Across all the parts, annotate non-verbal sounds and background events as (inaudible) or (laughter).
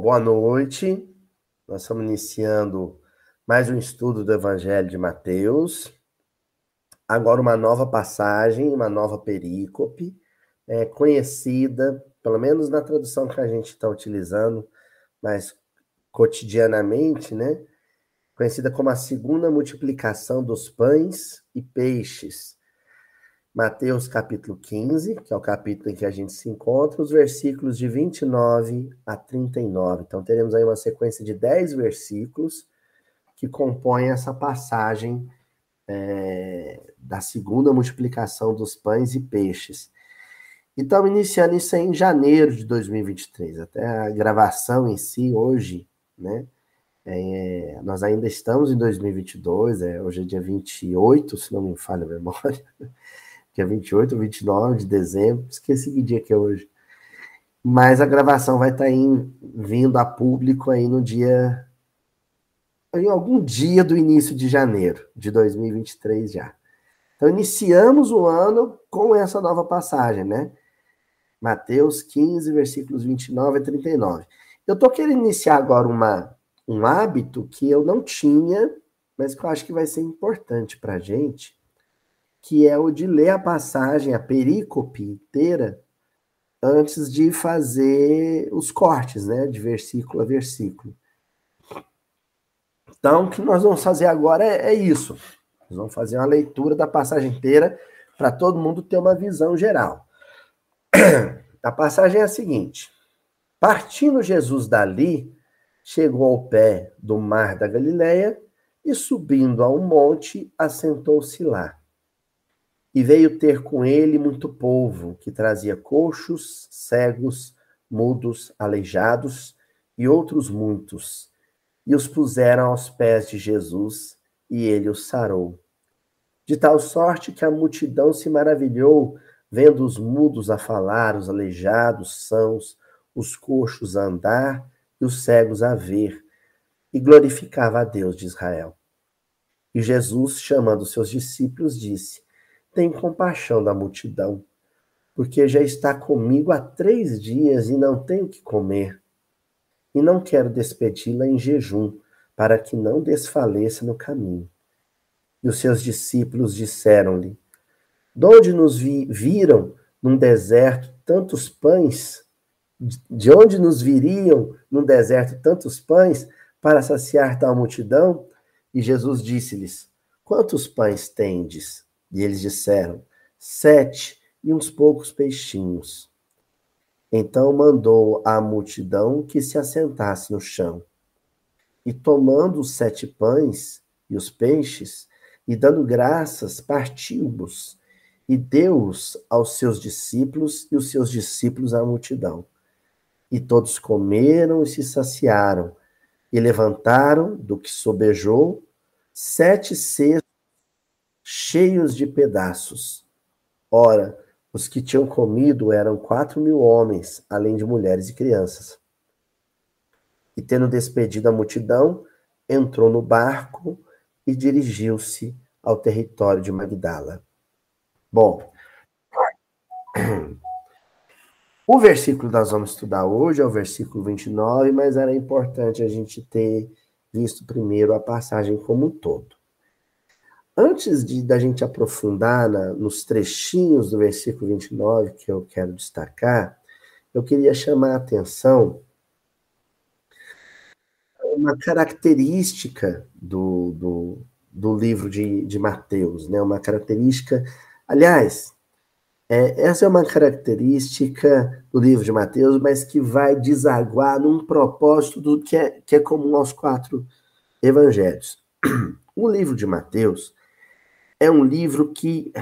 Boa noite. Nós estamos iniciando mais um estudo do Evangelho de Mateus. Agora, uma nova passagem, uma nova perícope, é, conhecida, pelo menos na tradução que a gente está utilizando, mas cotidianamente, né? Conhecida como a segunda multiplicação dos pães e peixes. Mateus capítulo 15, que é o capítulo em que a gente se encontra, os versículos de 29 a 39. Então, teremos aí uma sequência de 10 versículos que compõem essa passagem é, da segunda multiplicação dos pães e peixes. E estamos iniciando isso em janeiro de 2023. Até a gravação em si, hoje, né? É, nós ainda estamos em 2022, é, hoje é dia 28, se não me falha a memória dia 28 ou 29 de dezembro, esqueci que dia que é hoje. Mas a gravação vai estar tá in, vindo a público aí no dia. em algum dia do início de janeiro de 2023 já. Então, iniciamos o ano com essa nova passagem, né? Mateus 15, versículos 29 a 39. Eu estou querendo iniciar agora uma, um hábito que eu não tinha, mas que eu acho que vai ser importante para a gente, que é o de ler a passagem, a perícope inteira, antes de fazer os cortes, né, de versículo a versículo. Então, o que nós vamos fazer agora é, é isso. Nós vamos fazer uma leitura da passagem inteira para todo mundo ter uma visão geral. (clears throat) A passagem é a seguinte: Partindo Jesus dali, chegou ao pé do mar da Galileia e, subindo a um monte, assentou-se lá. E veio ter com ele muito povo, que trazia coxos, cegos, mudos, aleijados e outros muitos, e os puseram aos pés de Jesus, e ele os sarou. De tal sorte que a multidão se maravilhou, vendo os mudos a falar, os aleijados sãos, os coxos a andar e os cegos a ver, e glorificava a Deus de Israel. E Jesus, chamando seus discípulos, disse: tem compaixão da multidão, porque já está comigo há três dias e não tenho que comer. E não quero despedi-la em jejum, para que não desfaleça no caminho. E os seus discípulos disseram-lhe: De onde nos vi viram num deserto tantos pães? De onde nos viriam num deserto tantos pães para saciar tal multidão? E Jesus disse-lhes: Quantos pães tendes? E eles disseram: Sete e uns poucos peixinhos. Então mandou a multidão que se assentasse no chão. E tomando os sete pães e os peixes, e dando graças, partiu-os e deu-os aos seus discípulos e os seus discípulos à multidão. E todos comeram e se saciaram, e levantaram do que sobejou sete cestos cheios de pedaços. Ora, os que tinham comido eram quatro mil homens, além de mulheres e crianças. E tendo despedido a multidão, entrou no barco e dirigiu-se ao território de Magdala. Bom, (clears throat) o versículo que nós vamos estudar hoje é o versículo 29, mas era importante a gente ter visto primeiro a passagem como um todo. Antes de da gente aprofundar na, nos trechinhos do versículo 29 que eu quero destacar, eu queria chamar a atenção uma característica do, do, do livro de, de Mateus, né? Uma característica, aliás, é, essa é uma característica do livro de Mateus, mas que vai desaguar num propósito do que é, que é comum aos quatro evangelhos. (clears throat) O livro de Mateus é um livro que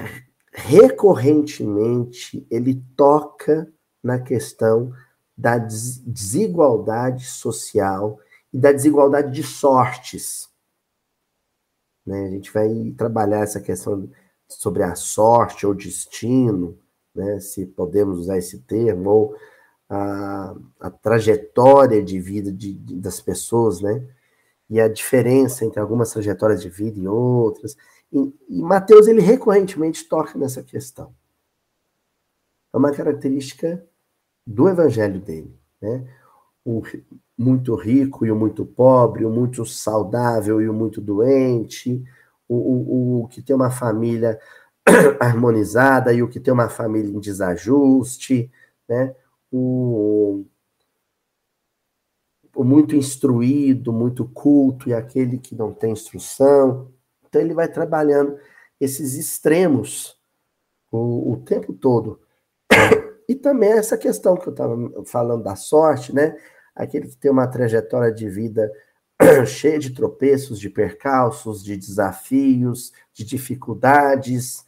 recorrentemente ele toca na questão da desigualdade social e da desigualdade de sortes. Né? A gente vai trabalhar essa questão sobre a sorte ou destino, né? se podemos usar esse termo, ou a, a trajetória de vida de, de, das pessoas, né? E a diferença entre algumas trajetórias de vida e outras. E, Mateus, ele recorrentemente toca nessa questão. É uma característica do evangelho dele. Né? o muito rico e o muito pobre, o muito saudável e o muito doente, o, o, o que tem uma família (clears throat) harmonizada e o que tem uma família em desajuste, né? O, o muito instruído, muito culto e aquele que não tem instrução. Então ele vai trabalhando esses extremos o, o tempo todo. E também essa questão que eu estava falando da sorte, né? Aquele que tem uma trajetória de vida (clears throat) cheia de tropeços, de percalços, de desafios, de dificuldades,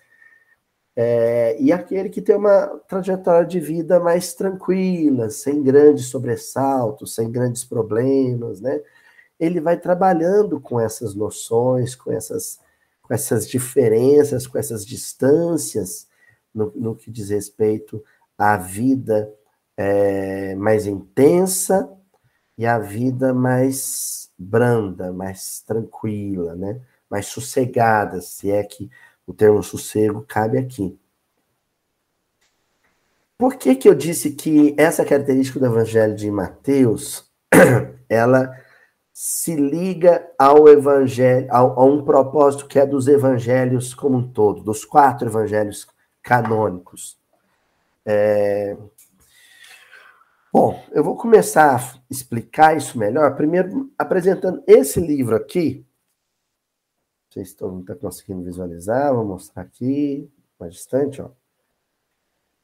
é, e aquele que tem uma trajetória de vida mais tranquila, sem grandes sobressaltos, sem grandes problemas, né? Ele vai trabalhando com essas noções, com essas, com essas diferenças, com essas distâncias, no, no que diz respeito à vida é, mais intensa e à vida mais branda, mais tranquila, né? mais sossegada, se é que o termo sossego cabe aqui. Por que, que eu disse que essa característica do Evangelho de Mateus, (clears throat) ela se liga ao evangelho, ao, a um propósito que é dos evangelhos como um todo, dos quatro evangelhos canônicos. É... Bom, eu vou começar a explicar isso melhor, primeiro apresentando esse livro aqui, sei se todo mundo está conseguindo visualizar, vou mostrar aqui, mais distante, ó.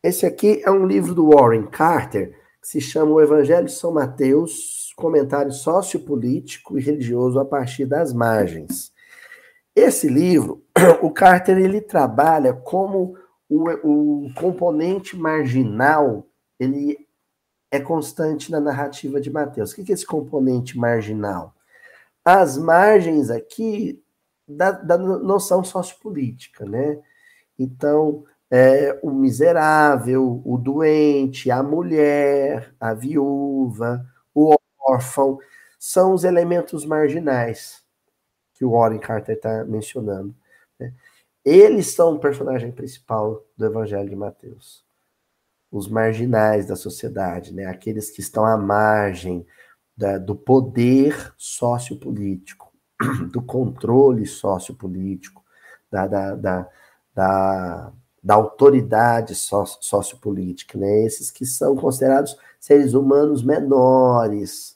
Esse aqui é um livro do Warren Carter, que se chama O Evangelho de São Mateus, comentário sociopolítico e religioso a partir das margens. Esse livro, (clears throat) o Carter, ele trabalha como o, o componente marginal, ele é constante na narrativa de Mateus. O que é esse componente marginal? As margens aqui da, da noção sociopolítica, né? Então, é, o miserável, o doente, a mulher, a viúva, órfão, são os elementos marginais que o Warren Carter está mencionando. Né? Eles são o personagem principal do Evangelho de Mateus. Os marginais da sociedade, né? aqueles que estão à margem da, do poder sociopolítico (clears throat) do controle sociopolítico, da, da, da, da, da autoridade sociopolítica, né? esses que são considerados seres humanos menores,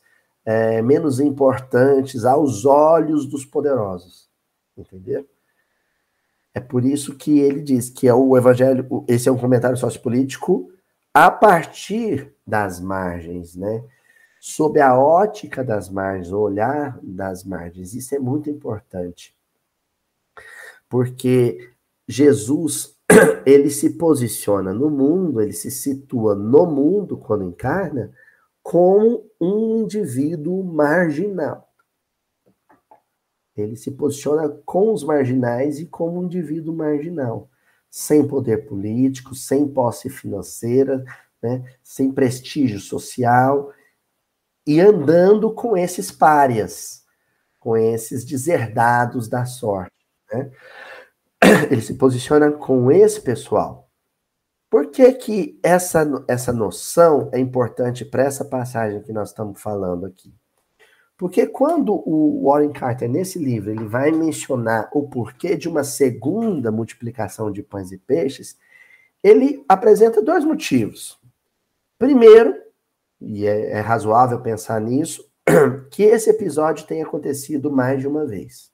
é, menos importantes aos olhos dos poderosos, entendeu? É por isso que ele diz que é o evangelho, esse é um comentário sociopolítico a partir das margens, né? sob a ótica das margens, o olhar das margens. Isso é muito importante. Porque Jesus, (clears throat) ele se posiciona no mundo, ele se situa no mundo quando encarna como um indivíduo marginal. Ele se posiciona com os marginais e como um indivíduo marginal, sem poder político, sem posse financeira, né, sem prestígio social, e andando com esses párias, com esses deserdados da sorte. Né? Ele se posiciona com esse pessoal. Por que, que essa, essa noção é importante para essa passagem que nós estamos falando aqui? Porque quando o Warren Carter, nesse livro, ele vai mencionar o porquê de uma segunda multiplicação de pães e peixes, ele apresenta dois motivos. Primeiro, e é, é razoável pensar nisso, (clears throat) que esse episódio tenha acontecido mais de uma vez.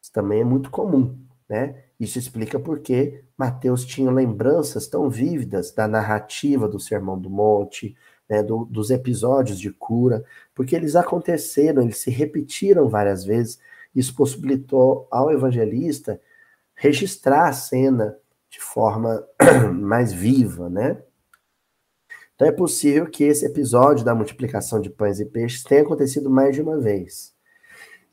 Isso também é muito comum, né? Isso explica por que Mateus tinha lembranças tão vívidas da narrativa do Sermão do Monte, né, do, dos episódios de cura, porque eles aconteceram, eles se repetiram várias vezes. Isso possibilitou ao evangelista registrar a cena de forma (clears throat) mais viva, né? Então é possível que esse episódio da multiplicação de pães e peixes tenha acontecido mais de uma vez.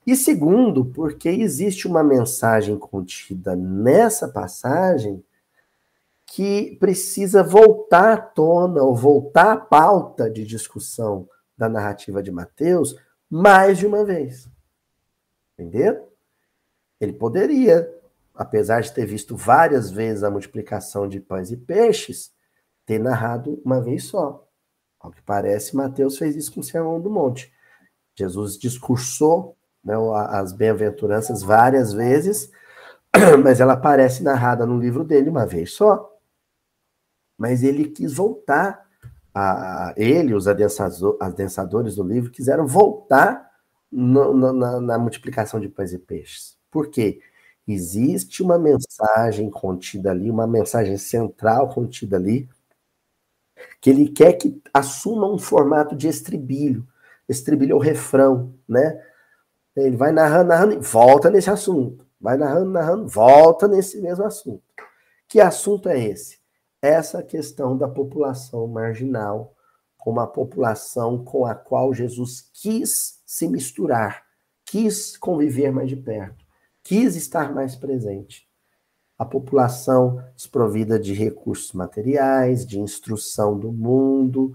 E segundo, porque existe uma mensagem contida nessa passagem que precisa voltar à tona ou voltar à pauta de discussão da narrativa de Mateus mais de uma vez. Entendeu? Ele poderia, apesar de ter visto várias vezes a multiplicação de pães e peixes, ter narrado uma vez só. Ao que parece, Mateus fez isso com o Sermão do Monte. Jesus discursou né, as bem-aventuranças várias vezes, (clears throat) mas ela aparece narrada no livro dele uma vez só. Mas ele quis voltar, a, ele, os adensadores do livro, quiseram voltar no, no, na, na multiplicação de pães e peixes. Por quê? Existe uma mensagem contida ali, uma mensagem central contida ali, que ele quer que assuma um formato de estribilho. Estribilho é o refrão, né? Ele vai narrando, narrando volta nesse assunto. Vai narrando, narrando, volta nesse mesmo assunto. Que assunto é esse? Essa questão da população marginal, como a população com a qual Jesus quis se misturar, quis conviver mais de perto, quis estar mais presente a população desprovida de recursos materiais, de instrução do mundo,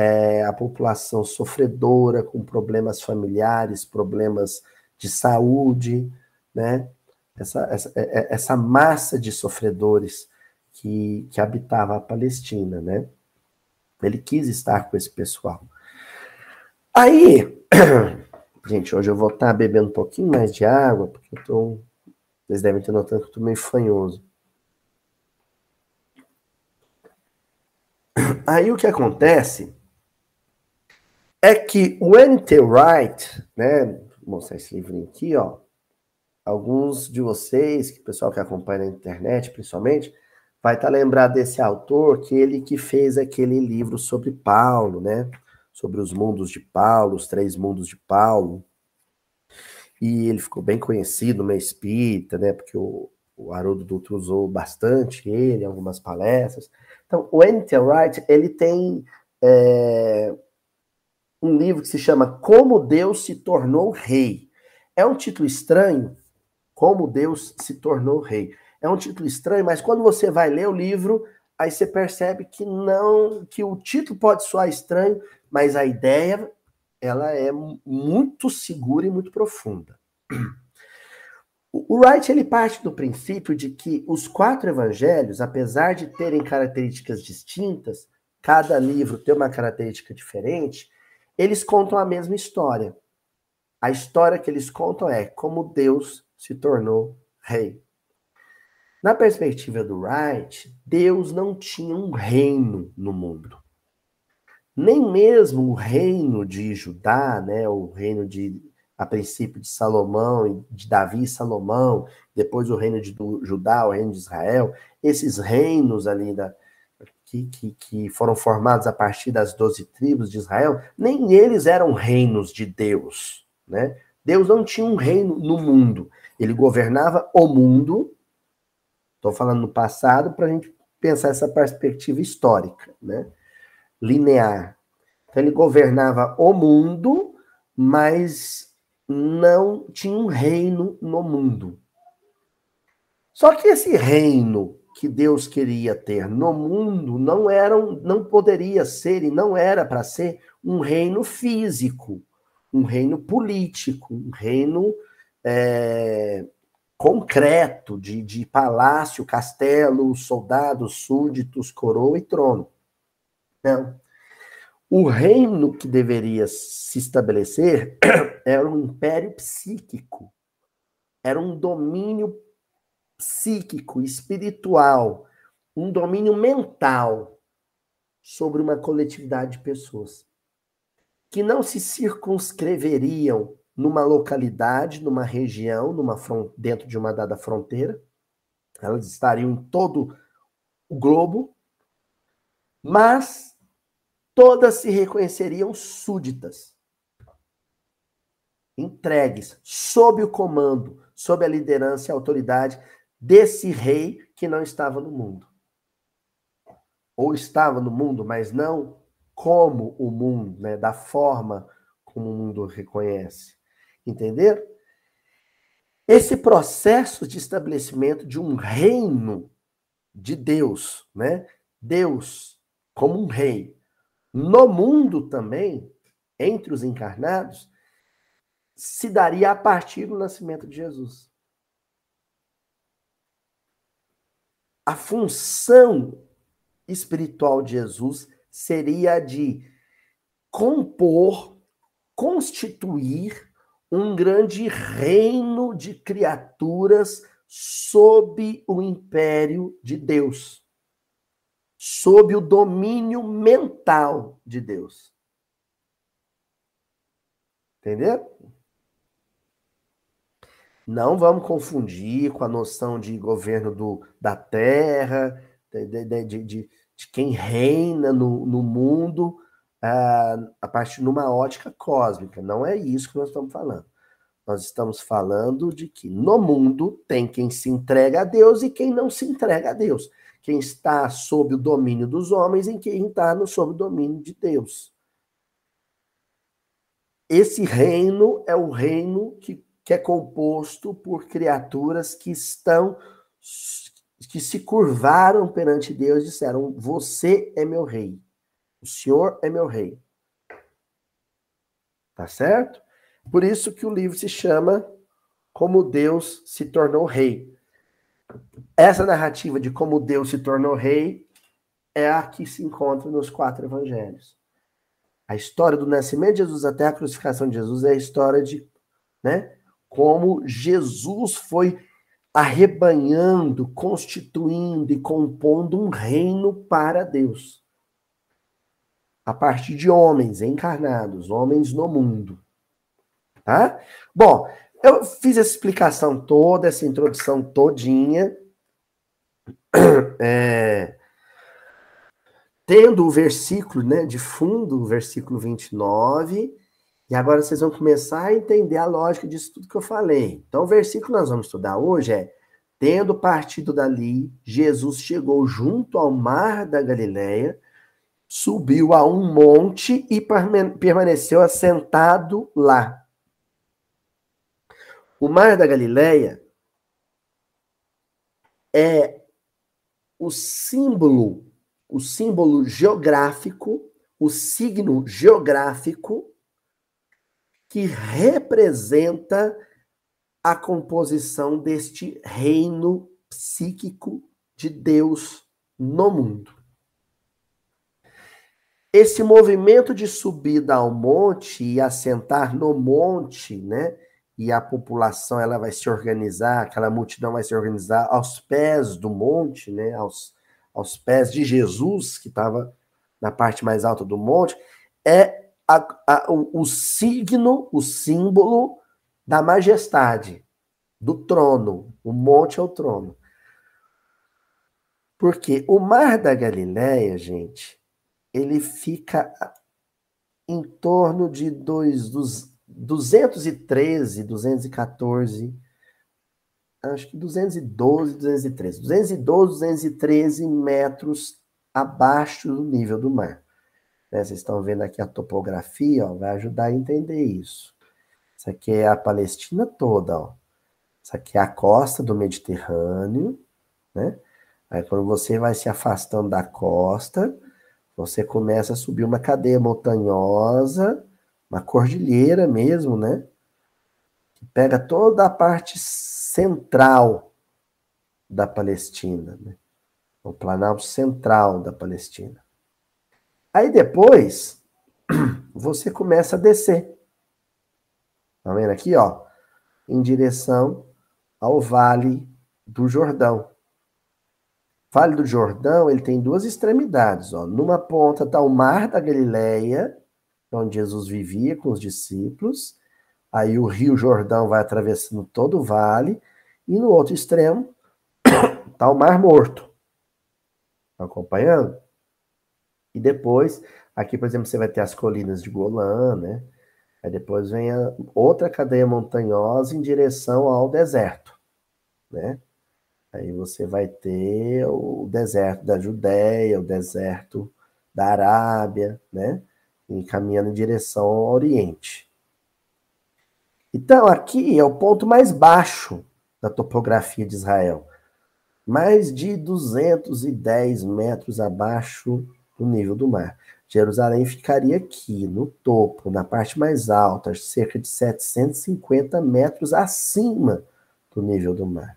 é, a população sofredora com problemas familiares, problemas de saúde, né? Essa, essa, é, é, essa massa de sofredores que, que habitava a Palestina, né? Ele quis estar com esse pessoal. Aí, (clears throat) gente, hoje eu vou estar bebendo um pouquinho mais de água, porque eu tô vocês devem ter notado que eu estou meio fanhoso. Aí o que acontece é que o N.T. Wright, né? Vou mostrar esse livrinho aqui, ó. Alguns de vocês, que o pessoal que acompanha na internet, principalmente, vai estar tá lembrado desse autor, que ele que fez aquele livro sobre Paulo, né? Sobre os mundos de Paulo, os três mundos de Paulo e ele ficou bem conhecido no espírita, né? Porque o, o Haroldo Dutra usou bastante ele em algumas palestras. Então, o N.T. Wright, ele tem é, um livro que se chama Como Deus se Tornou Rei. É um título estranho, Como Deus se Tornou Rei. É um título estranho, mas quando você vai ler o livro, aí você percebe que não, que o título pode soar estranho, mas a ideia ela é muito segura e muito profunda. O Wright ele parte do princípio de que os quatro evangelhos, apesar de terem características distintas, cada livro tem uma característica diferente, eles contam a mesma história. A história que eles contam é como Deus se tornou rei. Na perspectiva do Wright, Deus não tinha um reino no mundo nem mesmo o reino de Judá, né, o reino de a princípio de Salomão, de Davi e Salomão, depois o reino de Judá, o reino de Israel, esses reinos ali da, que, que, que foram formados a partir das doze tribos de Israel, nem eles eram reinos de Deus, né? Deus não tinha um reino no mundo, ele governava o mundo. Estou falando no passado para a gente pensar essa perspectiva histórica, né? linear. Então, ele governava o mundo, mas não tinha um reino no mundo. Só que esse reino que Deus queria ter no mundo não era, não poderia ser e não era para ser um reino físico, um reino político, um reino é, concreto de, de palácio, castelo, soldados, súditos, coroa e trono. Não. O reino que deveria se estabelecer (clears throat) era um império psíquico. Era um domínio psíquico, espiritual, um domínio mental sobre uma coletividade de pessoas que não se circunscreveriam numa localidade, numa região, numa dentro de uma dada fronteira. Elas estariam em todo o globo, mas todas se reconheceriam súditas, entregues, sob o comando, sob a liderança e a autoridade desse rei que não estava no mundo. Ou estava no mundo, mas não como o mundo, né, da forma como o mundo reconhece. Entenderam? Esse processo de estabelecimento de um reino de Deus, né? Deus como um rei, no mundo também, entre os encarnados, se daria a partir do nascimento de Jesus. A função espiritual de Jesus seria de compor, constituir um grande reino de criaturas sob o império de Deus, sob o domínio mental de Deus. Entendeu? Não vamos confundir com a noção de governo do, da terra, de, de, de, de quem reina no, no mundo uh, a partir de uma ótica cósmica. Não é isso que nós estamos falando. Nós estamos falando de que no mundo tem quem se entrega a Deus e quem não se entrega a Deus. Quem está sob o domínio dos homens e quem está no sob o domínio de Deus. Esse reino é o reino que, que é composto por criaturas que estão que se curvaram perante Deus e disseram: Você é meu rei. O Senhor é meu rei. Tá certo? Por isso que o livro se chama Como Deus se tornou rei. Essa narrativa de como Deus se tornou rei é a que se encontra nos quatro evangelhos. A história do nascimento de Jesus até a crucificação de Jesus é a história de, né, como Jesus foi arrebanhando, constituindo e compondo um reino para Deus. A partir de homens encarnados, homens no mundo. Tá? Bom, eu fiz essa explicação toda, essa introdução todinha. (clears throat) É, tendo o versículo né, de fundo, o versículo 29, e agora vocês vão começar a entender a lógica disso tudo que eu falei. Então, o versículo que nós vamos estudar hoje é: Tendo partido dali, Jesus chegou junto ao mar da Galileia, subiu a um monte e permaneceu assentado lá. O mar da Galileia é o símbolo o símbolo geográfico, o signo geográfico que representa a composição deste reino psíquico de Deus no mundo. Esse movimento de subida ao monte e assentar no monte, né? E a população ela vai se organizar, aquela multidão vai se organizar aos pés do monte, né? Aos, aos pés de Jesus, que estava na parte mais alta do monte, é a, a, o, o signo, o símbolo da majestade, do trono. O monte é o trono. Porque o mar da Galileia, gente, ele fica em torno de dois, dos 213, 214 acho que 212, 213. 212, 213 metros abaixo do nível do mar. Né? Vocês estão vendo aqui a topografia, ó, vai ajudar a entender isso. Isso aqui é a Palestina toda, ó. Isso aqui é a costa do Mediterrâneo, né? Aí quando você vai se afastando da costa, você começa a subir uma cadeia montanhosa, uma cordilheira mesmo, né? Que pega toda a parte central da Palestina, né? o Planalto Central da Palestina. Aí depois, (clears throat) você começa a descer. Tá vendo aqui, ó? Em direção ao Vale do Jordão. Vale do Jordão, ele tem duas extremidades, ó. Numa ponta está o Mar da Galileia, onde Jesus vivia com os discípulos, Aí o Rio Jordão vai atravessando todo o vale, e no outro extremo está (clears throat) o Mar Morto. Tá acompanhando? E depois, aqui, por exemplo, você vai ter as colinas de Golã, né? Aí depois vem a outra cadeia montanhosa em direção ao deserto, né? Aí você vai ter o deserto da Judéia, o deserto da Arábia, né? E caminhando em direção ao Oriente. Então, aqui é o ponto mais baixo da topografia de Israel. Mais de 210 metros abaixo do nível do mar. Jerusalém ficaria aqui, no topo, na parte mais alta, cerca de 750 metros acima do nível do mar.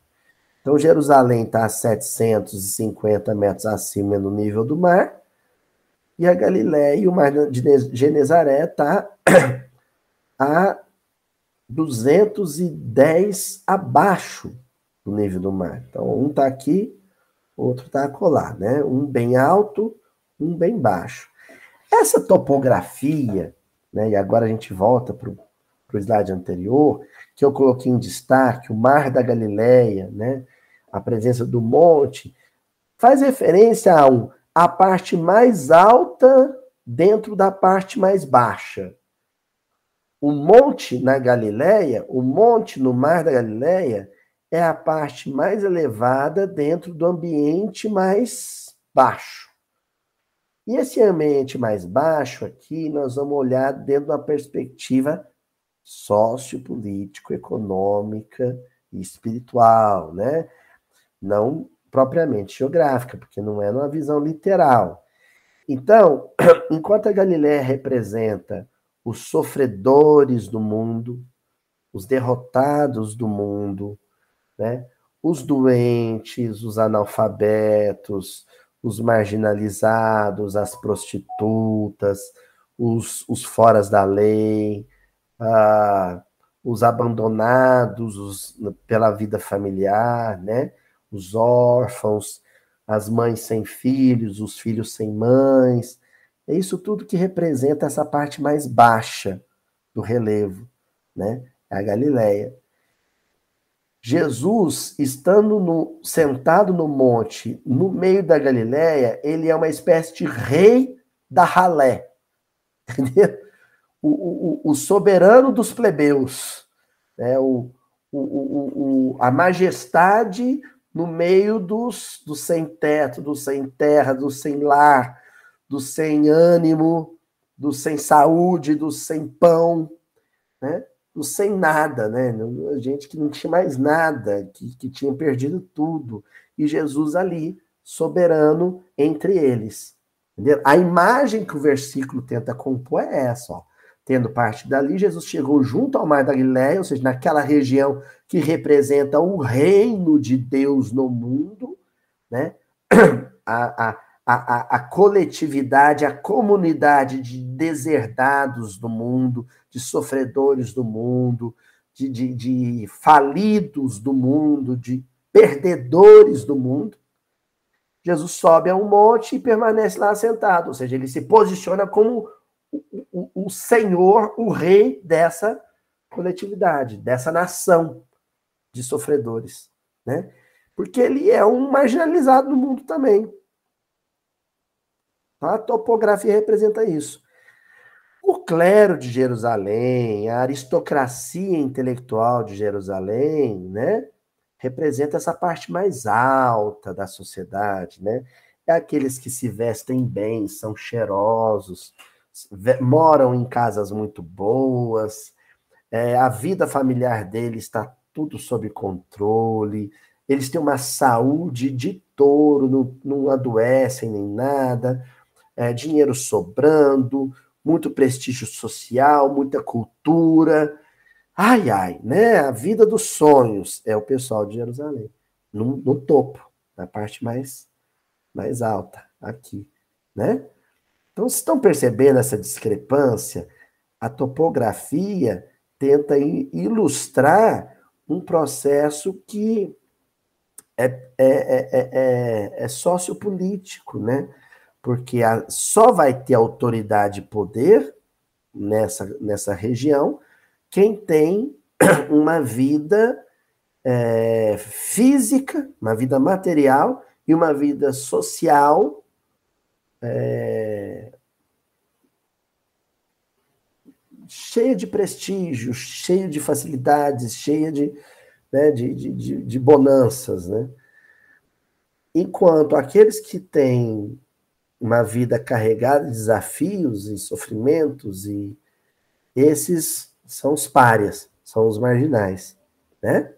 Então, Jerusalém está a 750 metros acima do nível do mar, e a Galiléia e o mar de Genezaré está (clears throat) a 210 abaixo do nível do mar. Então, um está aqui, outro está acolá, né? Um bem alto, um bem baixo. Essa topografia, né, e agora a gente volta para o slide anterior, que eu coloquei em destaque, o Mar da Galileia, né, a presença do monte, faz referência a, um, a parte mais alta dentro da parte mais baixa. O monte na Galileia, o monte no Mar da Galileia, é a parte mais elevada dentro do ambiente mais baixo. E esse ambiente mais baixo aqui, nós vamos olhar dentro da perspectiva sociopolítico, econômica e espiritual, né? Não propriamente geográfica, porque não é numa visão literal. Então, (clears throat) enquanto a Galiléia representa os sofredores do mundo, os derrotados do mundo, né? os doentes, os analfabetos, os marginalizados, as prostitutas, os, os foras da lei, ah, os abandonados os, pela vida familiar, né? os órfãos, as mães sem filhos, os filhos sem mães. É isso tudo que representa essa parte mais baixa do relevo, né? É a Galileia. Jesus, estando no, sentado no monte, no meio da Galileia, ele é uma espécie de rei da ralé. (laughs) Entendeu? O, o, o soberano dos plebeus. Né? O, o, a majestade no meio dos, dos sem teto, dos sem terra, dos sem lar, dos sem ânimo, dos sem saúde, dos sem pão. Né? Sem nada, né? Gente que não tinha mais nada, que, que tinha perdido tudo. E Jesus ali, soberano entre eles. Entendeu? A imagem que o versículo tenta compor é essa, ó. Tendo parte dali, Jesus chegou junto ao mar da Galileia, ou seja, naquela região que representa o reino de Deus no mundo, né? (clears throat) A, a, a, a, coletividade, a comunidade de deserdados do mundo, de sofredores do mundo, de, de, de falidos do mundo, de perdedores do mundo. Jesus sobe a um monte e permanece lá sentado, ou seja, ele se posiciona como o, o, o Senhor, o rei dessa coletividade, dessa nação de sofredores, né? Porque ele é um marginalizado no mundo também. A topografia representa isso. O clero de Jerusalém, a aristocracia intelectual de Jerusalém, né, representa essa parte mais alta da sociedade, né? É aqueles que se vestem bem, são cheirosos, moram em casas muito boas, é, a vida familiar deles está tudo sob controle, eles têm uma saúde de touro, não, não adoecem nem nada, é, dinheiro sobrando, muito prestígio social, muita cultura. Ai, ai, né? A vida dos sonhos é o pessoal de Jerusalém, no, no topo, na parte mais, mais alta, aqui, né? Então, vocês estão percebendo essa discrepância? A topografia tenta ilustrar um processo que é, é, é, é, é sociopolítico, né? Porque a, só vai ter autoridade e poder nessa, nessa região quem tem (clears throat) uma vida é, física, uma vida material e uma vida social é, cheia de prestígio, cheia de facilidades, cheia de, né, de, de, de bonanças. Né? Enquanto aqueles que têm uma vida carregada de desafios e sofrimentos, e esses são os párias, são os marginais, né?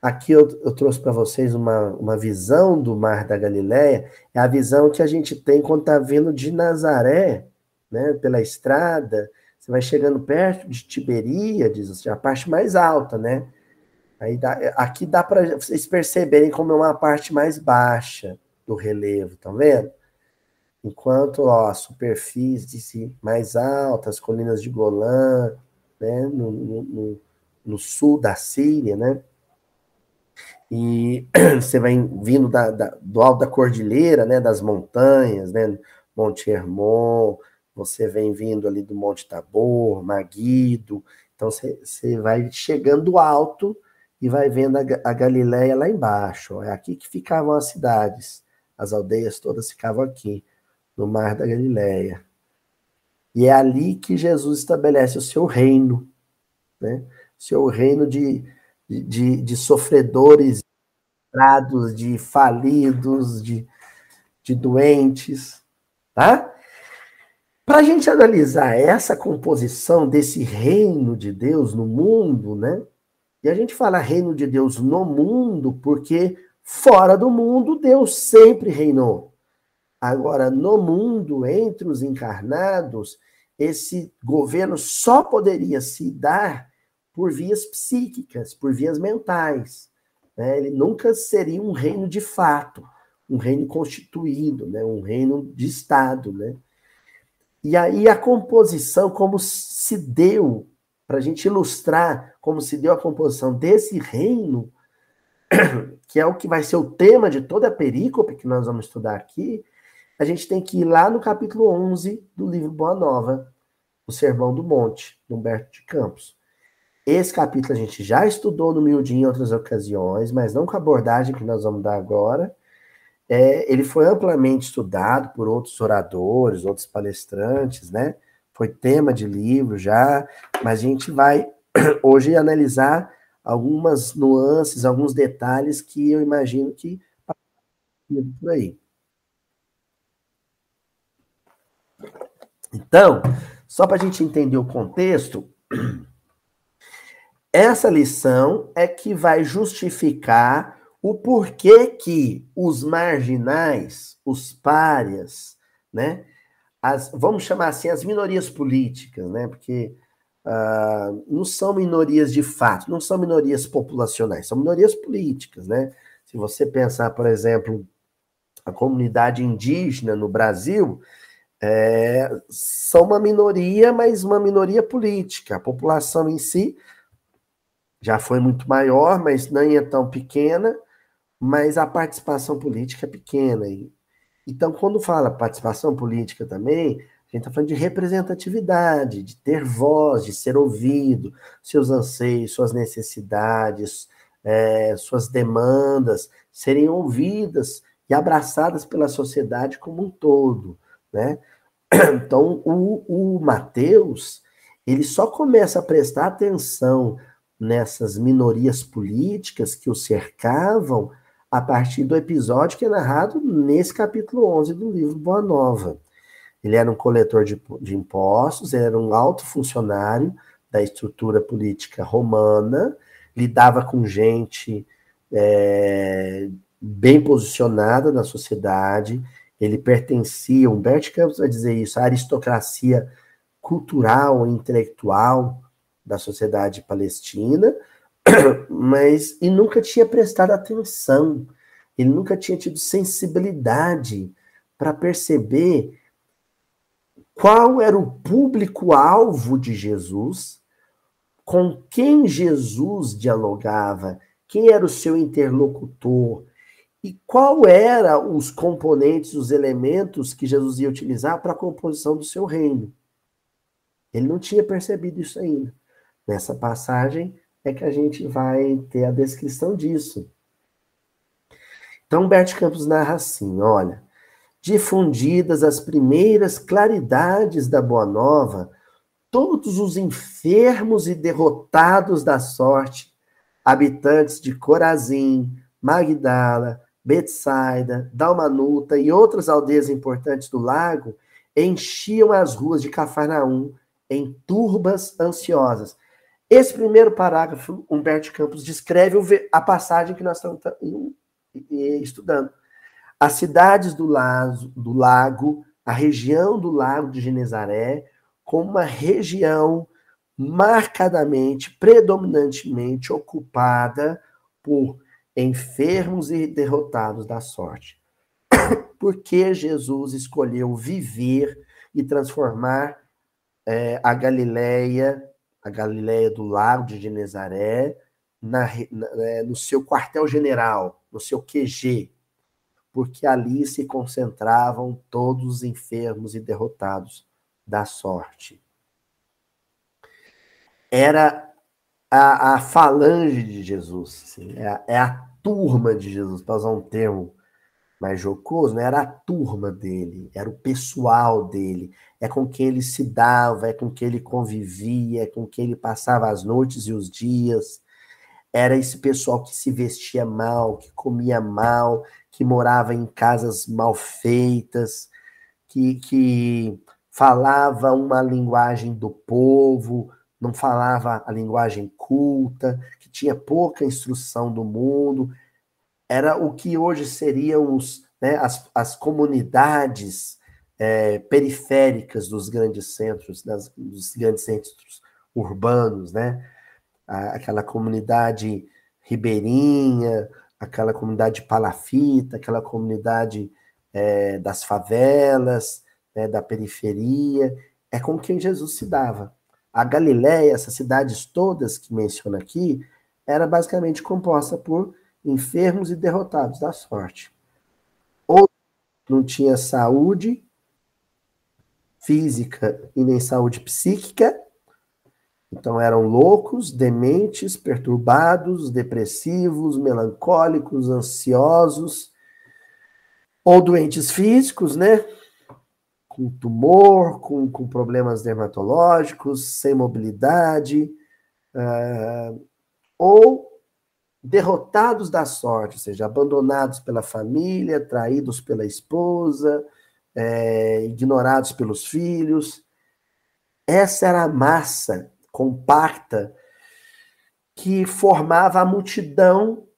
Aqui eu, eu trouxe para vocês uma, uma visão do Mar da Galileia, é a visão que a gente tem quando está vindo de Nazaré, né, pela estrada, você vai chegando perto de Tiberíades, assim, a parte mais alta, né? Aí dá, aqui dá para vocês perceberem como é uma parte mais baixa do relevo, tá vendo? Enquanto ó, a superfície mais alta, as colinas de Golã, né, no, no, no sul da Síria, né, e (clears throat) você vai vindo da, da, do alto da cordilheira, né, das montanhas, né, Monte Hermon, você vem vindo ali do Monte Tabor, Maguido, então você, você vai chegando alto e vai vendo a, a Galileia lá embaixo, é aqui que ficavam as cidades, as aldeias todas ficavam aqui, no Mar da Galileia. E é ali que Jesus estabelece o seu reino, né? Seu reino de, de, de sofredores, de falidos, de, de doentes, tá? Para a gente analisar essa composição desse reino de Deus no mundo, né? E a gente fala reino de Deus no mundo porque fora do mundo Deus sempre reinou. Agora, no mundo, entre os encarnados, esse governo só poderia se dar por vias psíquicas, por vias mentais. Né? Ele nunca seria um reino de fato, um reino constituído, né? um reino de Estado. Né? E aí a composição, como se deu, para a gente ilustrar como se deu a composição desse reino, (clears throat) que é o que vai ser o tema de toda a perícope que nós vamos estudar aqui, a gente tem que ir lá no capítulo 11 do livro Boa Nova, o Sermão do Monte, de Humberto de Campos. Esse capítulo a gente já estudou no miudinho em outras ocasiões, mas não com a abordagem que nós vamos dar agora. É, ele foi amplamente estudado por outros oradores, outros palestrantes, né? Foi tema de livro já, mas a gente vai (clears throat) hoje analisar algumas nuances, alguns detalhes que eu imagino que por aí. Então, só para a gente entender o contexto, (clears throat) essa lição é que vai justificar o porquê que os marginais, os párias, né, as, vamos chamar assim, as minorias políticas, né, porque uh, não são minorias de fato, não são minorias populacionais, são minorias políticas, né? Se você pensar, por exemplo, a comunidade indígena no Brasil, é, são uma minoria, mas uma minoria política. A população em si já foi muito maior, mas nem é tão pequena, mas a participação política é pequena. Então, quando fala participação política também, a gente está falando de representatividade, de ter voz, de ser ouvido, seus anseios, suas necessidades, é, suas demandas serem ouvidas e abraçadas pela sociedade como um todo né? (clears throat) Então, o, o Mateus, ele só começa a prestar atenção nessas minorias políticas que o cercavam a partir do episódio que é narrado nesse capítulo 11 do livro Boa Nova. Ele era um coletor de, de impostos, ele era um alto funcionário da estrutura política romana, lidava com gente é, bem posicionada na sociedade, ele pertencia, Humberto Campos vai dizer isso, à aristocracia cultural intelectual da sociedade palestina, (clears throat) mas e nunca tinha prestado atenção, ele nunca tinha tido sensibilidade para perceber qual era o público-alvo de Jesus, com quem Jesus dialogava, quem era o seu interlocutor, e qual era os componentes, os elementos que Jesus ia utilizar para a composição do seu reino? Ele não tinha percebido isso ainda. Nessa passagem é que a gente vai ter a descrição disso. Então, Humberto Campos narra assim: olha, difundidas as primeiras claridades da Boa Nova, todos os enfermos e derrotados da sorte, habitantes de Corazim, Magdala, Betsaida, Dalmanuta e outras aldeias importantes do lago enchiam as ruas de Cafarnaum em turbas ansiosas. Esse primeiro parágrafo, Humberto Campos descreve a passagem que nós estamos estudando. As cidades do lago, do lago, a região do lago de Genezaré, como uma região marcadamente, predominantemente ocupada por enfermos e derrotados da sorte. (coughs) por que Jesus escolheu viver e transformar é, a Galileia, a Galileia do Lago de Genezaré, na, na, é, no seu quartel-general, no seu QG, porque ali se concentravam todos os enfermos e derrotados da sorte. Era a, a falange de Jesus, assim, é, a, é, a, turma de Jesus, para usar um termo mais jocoso, né? era a turma dele, era o pessoal dele, é com quem ele se dava, é com quem ele convivia, é com quem ele passava as noites e os dias. Era esse pessoal que se vestia mal, que comia mal, que morava em casas mal feitas, que, que falava uma linguagem do povo, não falava a linguagem culta, que tinha pouca instrução do mundo. Era o que hoje seriam os, né, as, as comunidades é, periféricas dos grandes centros, das, dos grandes centros urbanos, né? Aquela comunidade ribeirinha, aquela comunidade palafita, aquela comunidade é, das favelas, né, da periferia, é com quem Jesus se dava. A Galiléia, essas cidades todas que menciona aqui, era basicamente composta por enfermos e derrotados da sorte. Ou não tinha saúde física e nem saúde psíquica, então eram loucos, dementes, perturbados, depressivos, melancólicos, ansiosos, ou doentes físicos, né? Com tumor, com, com problemas dermatológicos, sem mobilidade, uh, ou derrotados da sorte, ou seja, abandonados pela família, traídos pela esposa, é, ignorados pelos filhos. Essa era a massa compacta que formava a multidão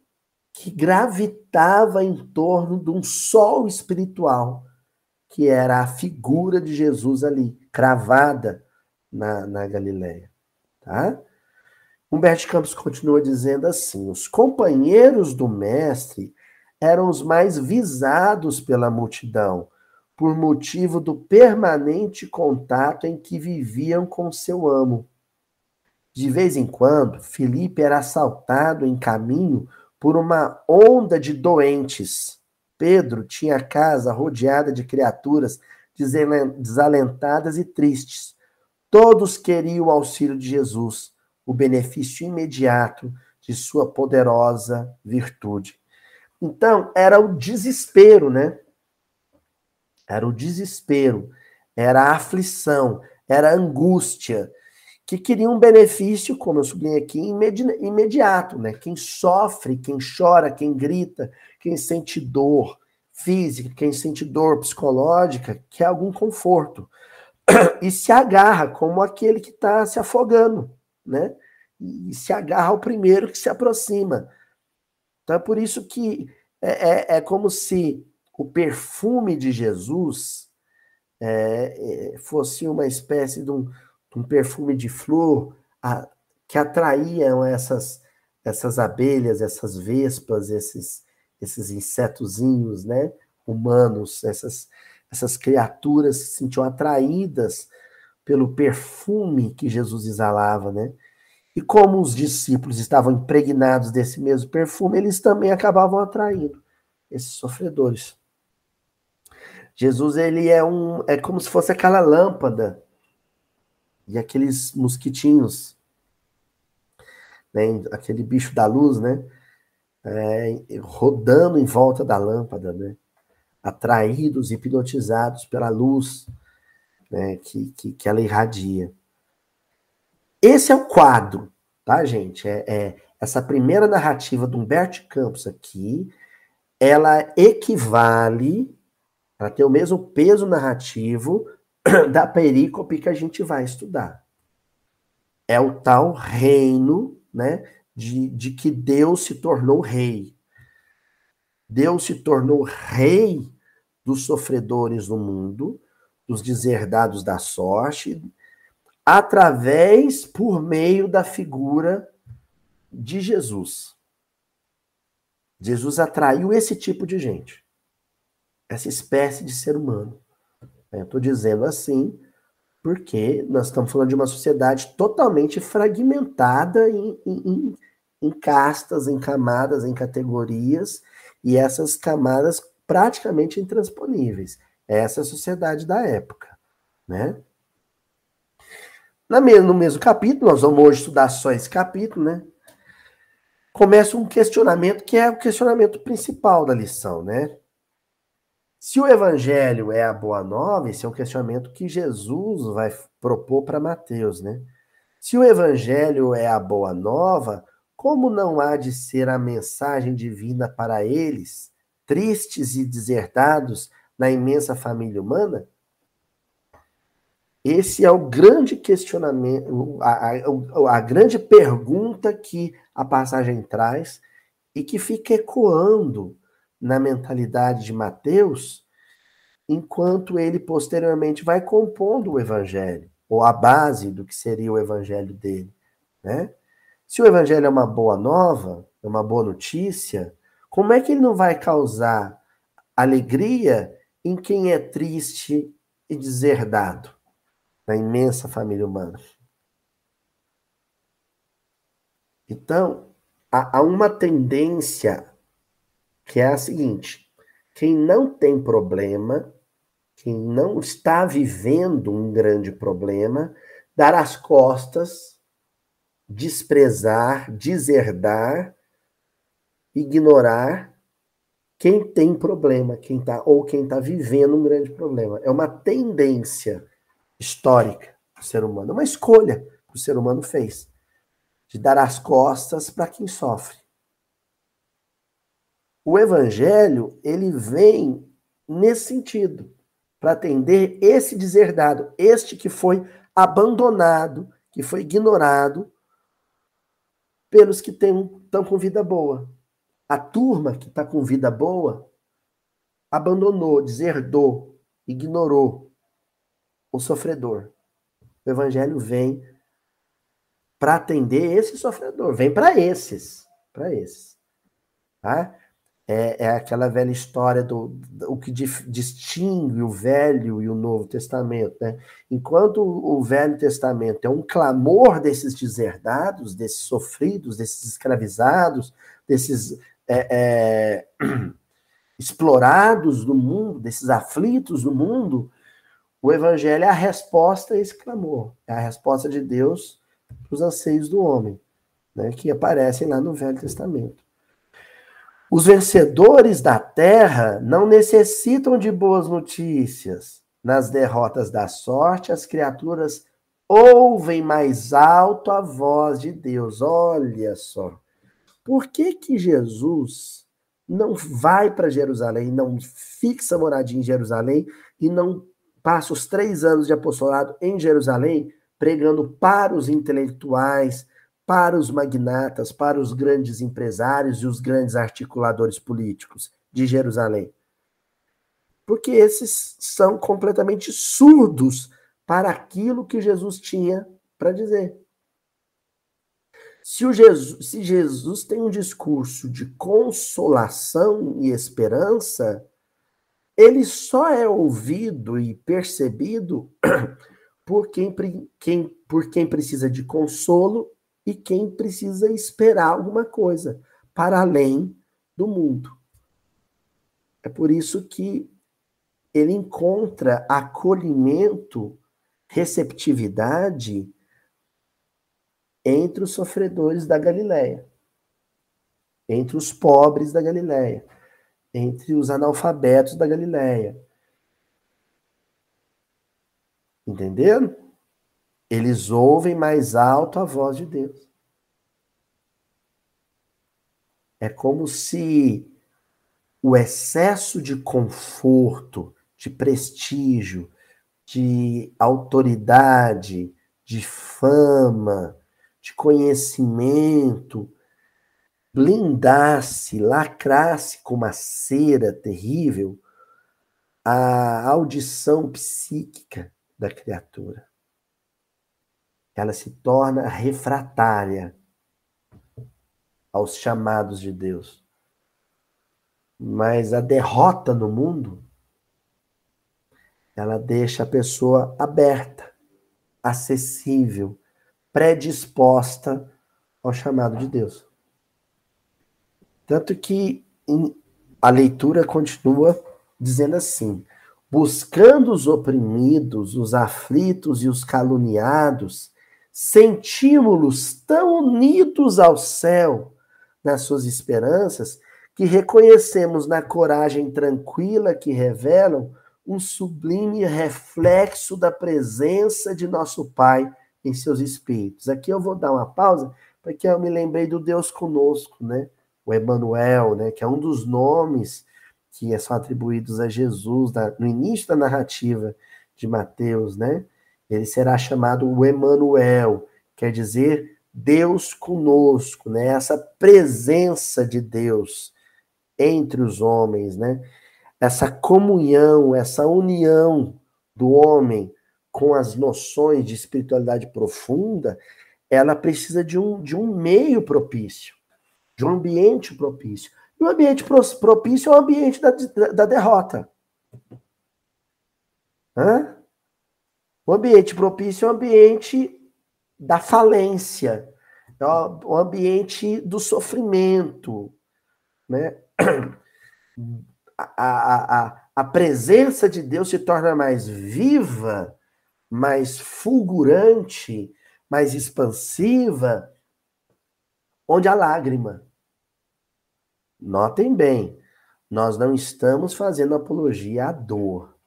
que gravitava em torno de um sol espiritual, que era a figura de Jesus ali, cravada na, na Galileia. Tá? Humberto Campos continua dizendo assim: os companheiros do mestre eram os mais visados pela multidão, por motivo do permanente contato em que viviam com seu amo. De vez em quando, Felipe era assaltado em caminho por uma onda de doentes. Pedro tinha a casa rodeada de criaturas desalentadas e tristes. Todos queriam o auxílio de Jesus, o benefício imediato de sua poderosa virtude. Então, era o desespero, né? Era o desespero, era a aflição, era a angústia, que queriam um benefício, como eu sublinhei aqui, imedi imediato, né? Quem sofre, quem chora, quem grita, quem sente dor física, quem sente dor psicológica, quer algum conforto. E se agarra como aquele que está se afogando, né? E se agarra ao primeiro que se aproxima. Então é por isso que é, é, é como se o perfume de Jesus é, é fosse uma espécie de um, um perfume de flor a, que atraíam essas, essas abelhas, essas vespas, esses, esses insetozinhos, né? Humanos, essas, essas criaturas se sentiam atraídas pelo perfume que Jesus exalava, né? E como os discípulos estavam impregnados desse mesmo perfume, eles também acabavam atraindo esses sofredores. Jesus ele é um é como se fosse aquela lâmpada e aqueles mosquitinhos, né, aquele bicho da luz, né, é, rodando em volta da lâmpada, né, atraídos, hipnotizados pela luz né, que, que, que ela irradia. Esse é o quadro, tá, gente? É, é, essa primeira narrativa do Humberto Campos aqui, ela equivale, para ter o mesmo peso narrativo, (clears throat) da perícope que a gente vai estudar. É o tal reino, né, de, de que Deus se tornou rei. Deus se tornou rei dos sofredores no mundo, dos deserdados da sorte, através, por meio da figura de Jesus. Jesus atraiu esse tipo de gente. essa espécie de ser humano. Eu estou dizendo assim porque nós estamos falando de uma sociedade totalmente fragmentada em, em, em castas, em camadas, em categorias, e essas camadas praticamente intransponíveis. Essa é a sociedade da época, né? No mesmo capítulo, nós vamos hoje estudar só esse capítulo, né? Começa um questionamento que é o questionamento principal da lição, né? Se o evangelho é a boa nova, esse é um questionamento que Jesus vai propor para Mateus, né? Se o evangelho é a boa nova, como não há de ser a mensagem divina para eles, tristes e desertados na imensa família humana? Esse é o grande questionamento, a, a, a grande pergunta que a passagem traz e que fica ecoando na mentalidade de Mateus, enquanto ele posteriormente vai compondo o evangelho, ou a base do que seria o evangelho dele, né? Se o evangelho é uma boa nova, é uma boa notícia, como é que ele não vai causar alegria em quem é triste e deserdado na imensa família humana? Então, há uma tendência que é a seguinte: quem não tem problema, quem não está vivendo um grande problema, dar as costas, desprezar, deserdar, ignorar quem tem problema, quem tá ou quem está vivendo um grande problema. É uma tendência histórica do ser humano, uma escolha que o ser humano fez de dar as costas para quem sofre. O evangelho, ele vem nesse sentido, para atender esse deserdado, este que foi abandonado, que foi ignorado pelos que estão com vida boa. A turma que está com vida boa abandonou, deserdou, ignorou o sofredor. O evangelho vem para atender esse sofredor, vem para esses, para esses. Tá? É, é aquela velha história do, do o que distingue o Velho e o Novo Testamento. Né? Enquanto o Velho Testamento é um clamor desses deserdados, desses sofridos, desses escravizados, desses é, é, (clears throat) explorados do mundo, desses aflitos do mundo, o Evangelho é a resposta a esse clamor, é a resposta de Deus para os anseios do homem, né, que aparecem lá no Velho Testamento. Os vencedores da terra não necessitam de boas notícias. Nas derrotas da sorte, as criaturas ouvem mais alto a voz de Deus. Olha só. Por que que Jesus não vai para Jerusalém, não fixa moradia em Jerusalém e não passa os três anos de apostolado em Jerusalém pregando para os intelectuais, para os magnatas, para os grandes empresários e os grandes articuladores políticos de Jerusalém. Porque esses são completamente surdos para aquilo que Jesus tinha para dizer. Se, Jesus, se Jesus tem um discurso de consolação e esperança, ele só é ouvido e percebido (clears throat) por quem, quem, por quem precisa de consolo e quem precisa esperar alguma coisa para além do mundo. É por isso que ele encontra acolhimento, receptividade entre os sofredores da Galileia, entre os pobres da Galileia, entre os analfabetos da Galileia. Entenderam? Eles ouvem mais alto a voz de Deus. É como se o excesso de conforto, de prestígio, de autoridade, de fama, de conhecimento, blindasse, lacrasse com uma cera terrível a audição psíquica da criatura ela se torna refratária aos chamados de Deus. Mas a derrota no mundo ela deixa a pessoa aberta, acessível, predisposta ao chamado de Deus. Tanto que a leitura continua dizendo assim: buscando os oprimidos, os aflitos e os caluniados, sentimos-los tão unidos ao céu nas suas esperanças que reconhecemos na coragem tranquila que revelam um sublime reflexo da presença de nosso Pai em seus espíritos. Aqui eu vou dar uma pausa, porque eu me lembrei do Deus conosco, né? O Emanuel, né? Que é um dos nomes que são atribuídos a Jesus no início da narrativa de Mateus, né? Ele será chamado o Emanuel, quer dizer Deus conosco, né? Essa presença de Deus entre os homens, né? Essa comunhão, essa união do homem com as noções de espiritualidade profunda, ela precisa de um, de um meio propício, de um ambiente propício. E o ambiente propício é o ambiente da, da derrota. Hã? O ambiente propício é o ambiente da falência, é o ambiente do sofrimento. Né? A, a, a, a presença de Deus se torna mais viva, mais fulgurante, mais expansiva, onde há lágrima. Notem bem, nós não estamos fazendo apologia à dor.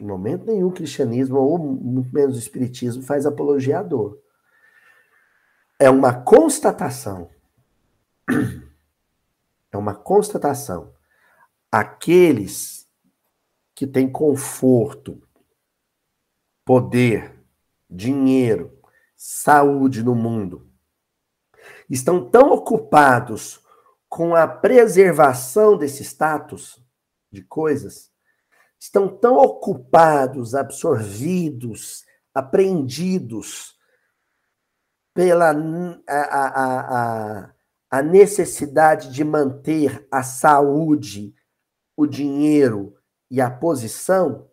Em momento nenhum o cristianismo, ou muito menos o espiritismo, faz apologia à dor. É uma constatação. É uma constatação. Aqueles que têm conforto, poder, dinheiro, saúde no mundo, estão tão ocupados com a preservação desse status de coisas, estão tão ocupados, absorvidos, apreendidos pela a, a, a, necessidade de manter a saúde, o dinheiro e a posição,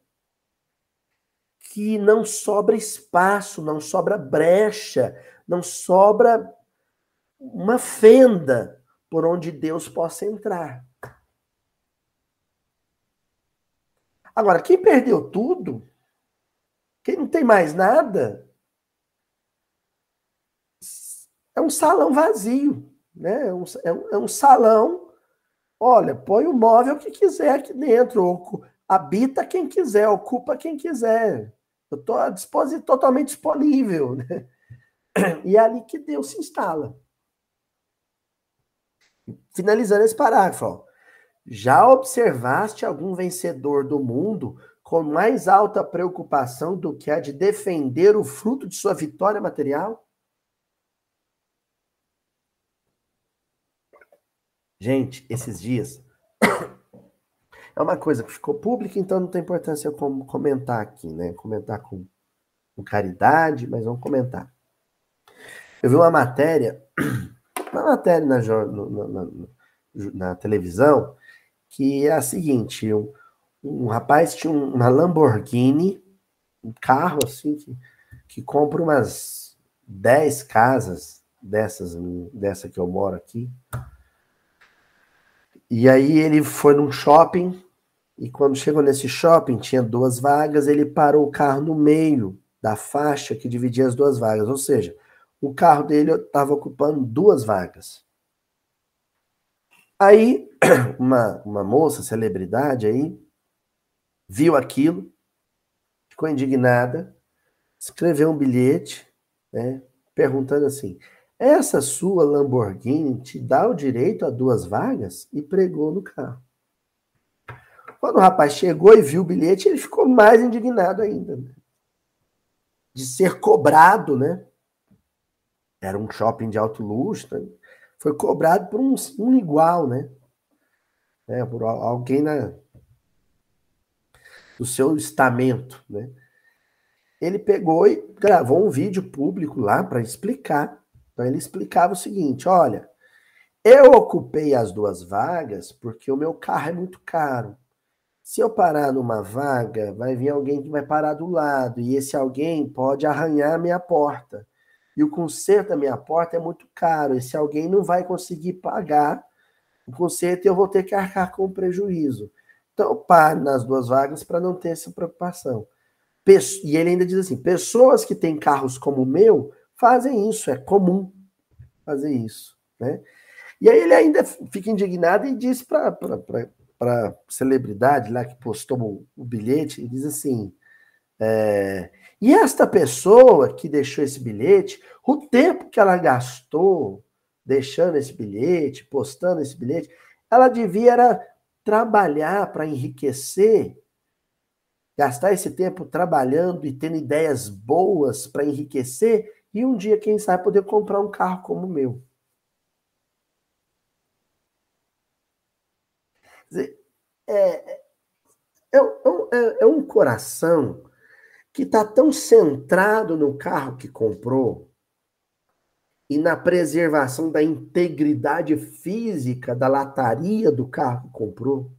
que não sobra espaço, não sobra brecha, não sobra uma fenda por onde Deus possa entrar. Agora, quem perdeu tudo, quem não tem mais nada, é um salão vazio, né? É um, é um, é salão. Olha, põe o móvel que quiser aqui dentro, habita quem quiser, ocupa quem quiser. Eu estou totalmente disponível. Né? E é ali que Deus se instala. Finalizando esse parágrafo, ó. Já observaste algum vencedor do mundo com mais alta preocupação do que a de defender o fruto de sua vitória material? Gente, esses dias (coughs) é uma coisa que ficou pública, então não tem importância eu comentar aqui, né? Comentar com, com caridade, mas vamos comentar. Eu vi uma matéria (coughs) uma matéria na, na, na, na televisão que é a seguinte: um, um rapaz tinha uma Lamborghini, um carro assim, que, que compra umas 10 casas dessas, dessa que eu moro aqui. E aí ele foi num shopping, e quando chegou nesse shopping, tinha duas vagas, ele parou o carro no meio da faixa que dividia as duas vagas. Ou seja, o carro dele estava ocupando duas vagas. Aí, (clears throat) uma, uma moça, celebridade aí, viu aquilo, ficou indignada, escreveu um bilhete, né, perguntando assim: essa sua Lamborghini te dá o direito a duas vagas? E pregou no carro. Quando o rapaz chegou e viu o bilhete, ele ficou mais indignado ainda. Né? De ser cobrado, né? era um shopping de alto luxo, né? Foi cobrado por um, um igual, né? É, por alguém na, do seu estamento, né? Ele pegou e gravou um vídeo público lá para explicar. Então ele explicava o seguinte: olha, eu ocupei as duas vagas porque o meu carro é muito caro. Se eu parar numa vaga, vai vir alguém que vai parar do lado, e esse alguém pode arranhar a minha porta. E o conserto da minha porta é muito caro. Esse alguém não vai conseguir pagar o conserto e eu vou ter que arcar com o prejuízo. Então, eu paro nas duas vagas para não ter essa preocupação. E ele ainda diz assim: pessoas que têm carros como o meu fazem isso, é comum fazer isso. Né? E aí ele ainda fica indignado e diz para para celebridade lá que postou o, o bilhete e diz assim: é, e esta pessoa que deixou esse bilhete, o tempo que ela gastou deixando esse bilhete, postando esse bilhete, ela devia era trabalhar para enriquecer, gastar esse tempo trabalhando e tendo ideias boas para enriquecer e um dia, quem sabe, poder comprar um carro como o meu. dizer, é, é, é, é, é um coração que está tão centrado no carro que comprou e na preservação da integridade física da lataria do carro que comprou,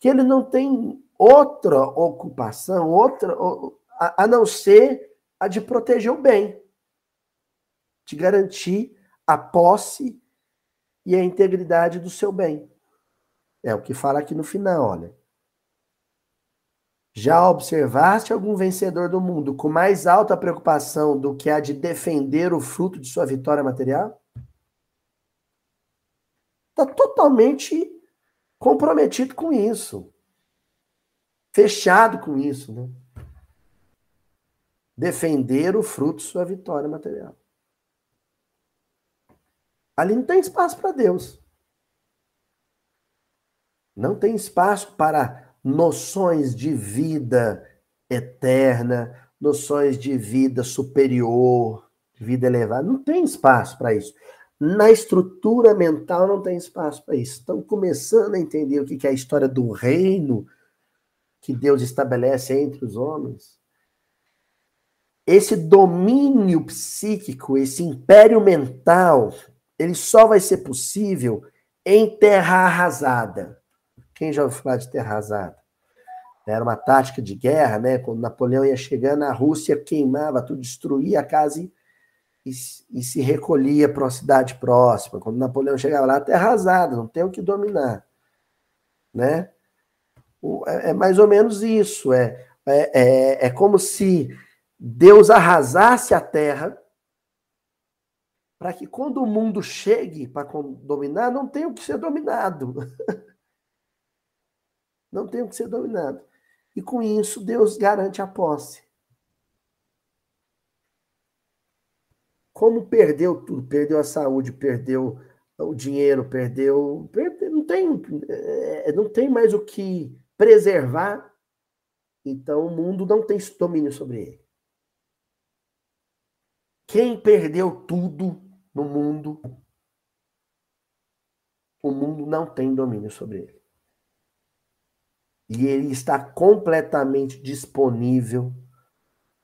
que ele não tem outra ocupação, outra a, a não ser a de proteger o bem, de garantir a posse e a integridade do seu bem. É o que fala aqui no final, olha. Já observaste algum vencedor do mundo com mais alta preocupação do que a de defender o fruto de sua vitória material? Está totalmente comprometido com isso. Fechado com isso, né? Defender o fruto de sua vitória material. Ali não tem espaço para Deus. Não tem espaço para noções de vida eterna, noções de vida superior, vida elevada. Não tem espaço para isso. Na estrutura mental não tem espaço para isso. Estão começando a entender o que é a história do reino que Deus estabelece entre os homens. Esse domínio psíquico, esse império mental, ele só vai ser possível em terra arrasada. Quem já ouviu falar de terra arrasada? Era uma tática de guerra, né? Quando Napoleão ia chegando, a Rússia queimava tudo, destruía a casa e, e, e se recolhia para uma cidade próxima. Quando Napoleão chegava lá, terra arrasada, não tem o que dominar, né? É, é mais ou menos isso. É, é, é, é como se Deus arrasasse a terra para que quando o mundo chegue para dominar, não tenha o que ser dominado. (laughs) não tem o que ser dominado. E com isso, Deus garante a posse. Como perdeu tudo, perdeu a saúde, perdeu o dinheiro, perdeu, perdeu não tem, é, não tem mais o que preservar. Então o mundo não tem domínio sobre ele. Quem perdeu tudo no mundo, o mundo não tem domínio sobre ele. E ele está completamente disponível,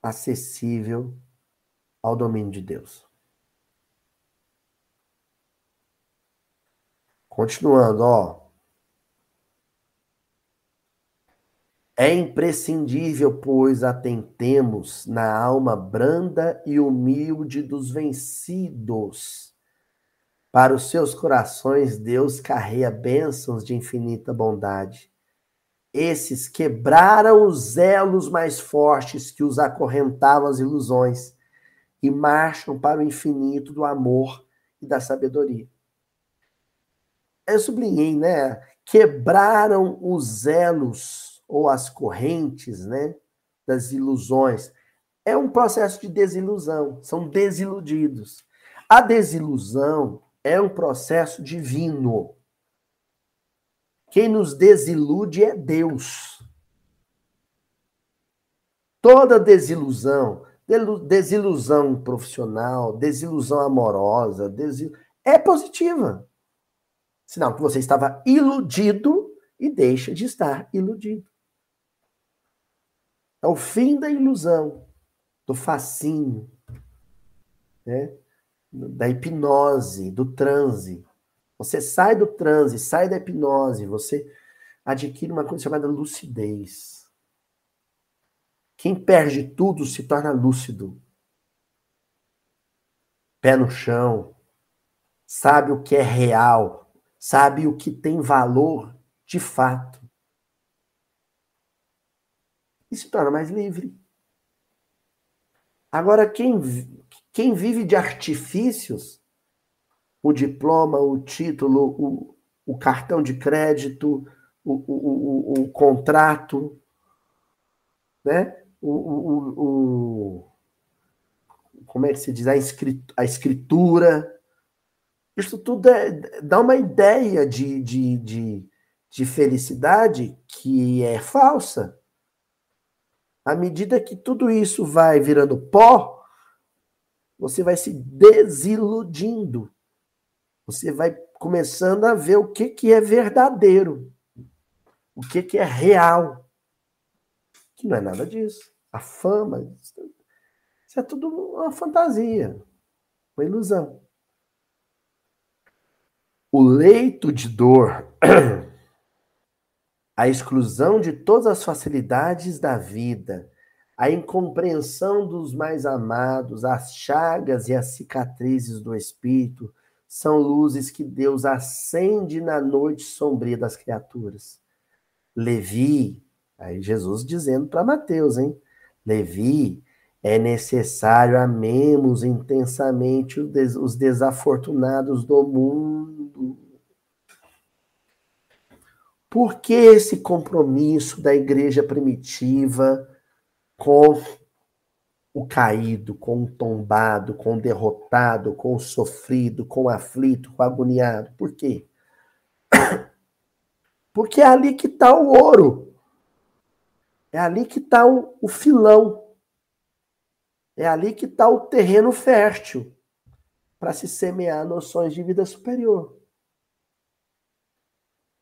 acessível ao domínio de Deus. Continuando, ó. É imprescindível, pois, atentemos na alma branda e humilde dos vencidos. Para os seus corações, Deus carrega bênçãos de infinita bondade esses quebraram os elos mais fortes que os acorrentavam às ilusões e marcham para o infinito do amor e da sabedoria. Eu sublinhei, né? Quebraram os elos ou as correntes, né? Das ilusões. É um processo de desilusão, são desiludidos. A desilusão é um processo divino. Quem nos desilude é Deus. Toda desilusão, desilusão profissional, desilusão amorosa, desil... é positiva. Sinal que você estava iludido e deixa de estar iludido. É o fim da ilusão, do fascínio, né? da hipnose, do transe. Você sai do transe, sai da hipnose, você adquire uma coisa chamada lucidez. Quem perde tudo se torna lúcido. Pé no chão, sabe o que é real, sabe o que tem valor de fato. E se torna mais livre. Agora, quem, quem vive de artifícios, o diploma, o título, o, o cartão de crédito, o, o, o, contrato, né? O, como é que se diz? A, a escritura. Isso tudo é, dá uma ideia de, de, de, de felicidade que é falsa. À medida que tudo isso vai virando pó, você vai se desiludindo. Você vai começando a ver o que, que é verdadeiro, o que, que é real. Que não é nada disso. A fama, isso é tudo uma fantasia, uma ilusão. O leito de dor (clears throat) a exclusão de todas as facilidades da vida, a incompreensão dos mais amados, as chagas e as cicatrizes do espírito são luzes que Deus acende na noite sombria das criaturas. Levi, aí Jesus dizendo para Mateus, hein? Levi, é necessário amemos intensamente os desafortunados do mundo por que esse compromisso da igreja primitiva com o caído, com o tombado, com o derrotado, com o sofrido, com o aflito, com o agoniado? Por quê? (coughs) Porque é ali que está o ouro. É ali que está o, o filão. É ali que está o terreno fértil para se semear noções de vida superior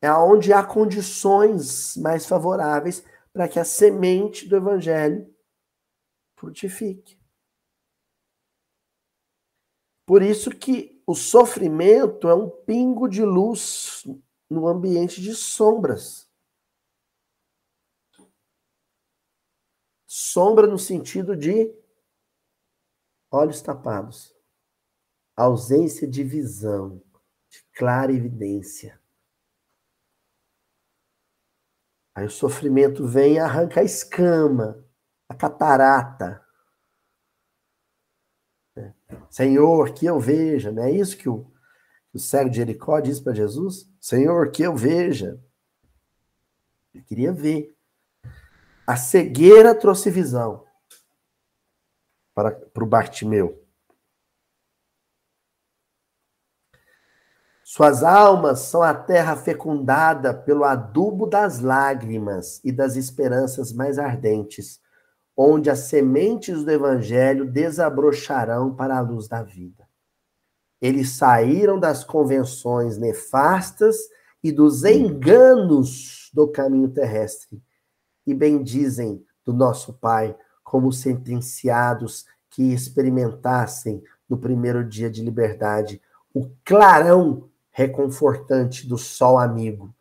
é onde há condições mais favoráveis para que a semente do evangelho frutifique. Por isso que o sofrimento é um pingo de luz no ambiente de sombras. Sombra no sentido de olhos tapados, ausência de visão, de clara evidência. Aí o sofrimento vem e arranca a escama, a catarata. Senhor, que eu veja, não é isso que o, o cego de Jericó diz para Jesus? Senhor, que eu veja. Ele queria ver. A cegueira trouxe visão para, para o Bartimeu. Suas almas são a terra fecundada pelo adubo das lágrimas e das esperanças mais ardentes, onde as sementes do evangelho desabrocharão para a luz da vida. Eles saíram das convenções nefastas e dos enganos do caminho terrestre e bendizem do nosso Pai como sentenciados que experimentassem no primeiro dia de liberdade o clarão reconfortante do sol amigo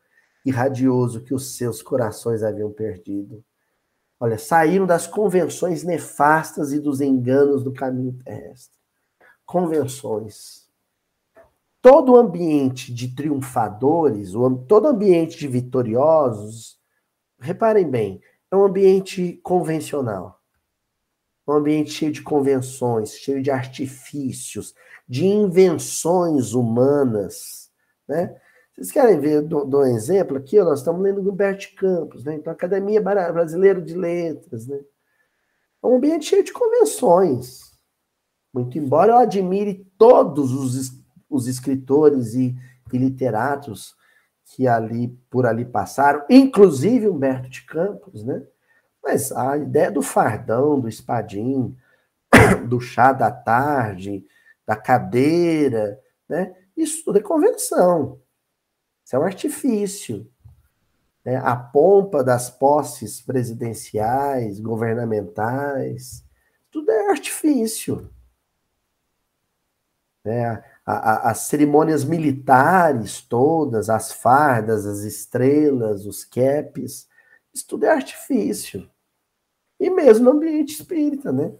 e radioso que os seus corações haviam perdido. Olha, saíram das convenções nefastas e dos enganos do caminho terrestre. Convenções. Todo ambiente de triunfadores, todo ambiente de vitoriosos, reparem bem, é um ambiente convencional. Um ambiente cheio de convenções, cheio de artifícios, de invenções humanas né? Vocês querem ver do, do exemplo aqui? Nós estamos lendo Gilbert Campos, né? Então, Academia Brasileira de Letras, né? É um ambiente cheio de convenções. Muito embora eu admire todos os, os escritores e, e literatos que ali por ali passaram, inclusive Humberto de Campos, né? Mas a ideia do fardão, do espadim, (coughs) do chá da tarde, da cadeira, né? Isso tudo é convenção. Isso é um artifício. Né? A pompa das posses presidenciais, governamentais, tudo é artifício. Né? a, a, as cerimônias militares todas, as fardas, as estrelas, os capes, isso tudo é artifício. E mesmo no ambiente espírita, né?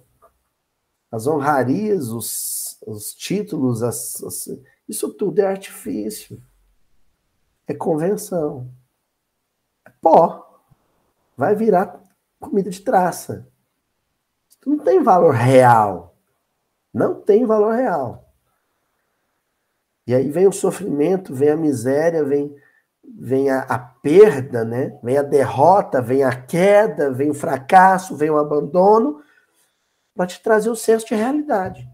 As honrarias, os, os títulos, as, as, isso tudo é artifício. É convenção. É pó. Vai virar comida de traça. Não tem valor real. Não tem valor real. E aí vem o sofrimento, vem a miséria, vem, vem a, a, perda, né? Vem a derrota, vem a queda, vem o fracasso, vem o abandono, para te trazer o senso de realidade.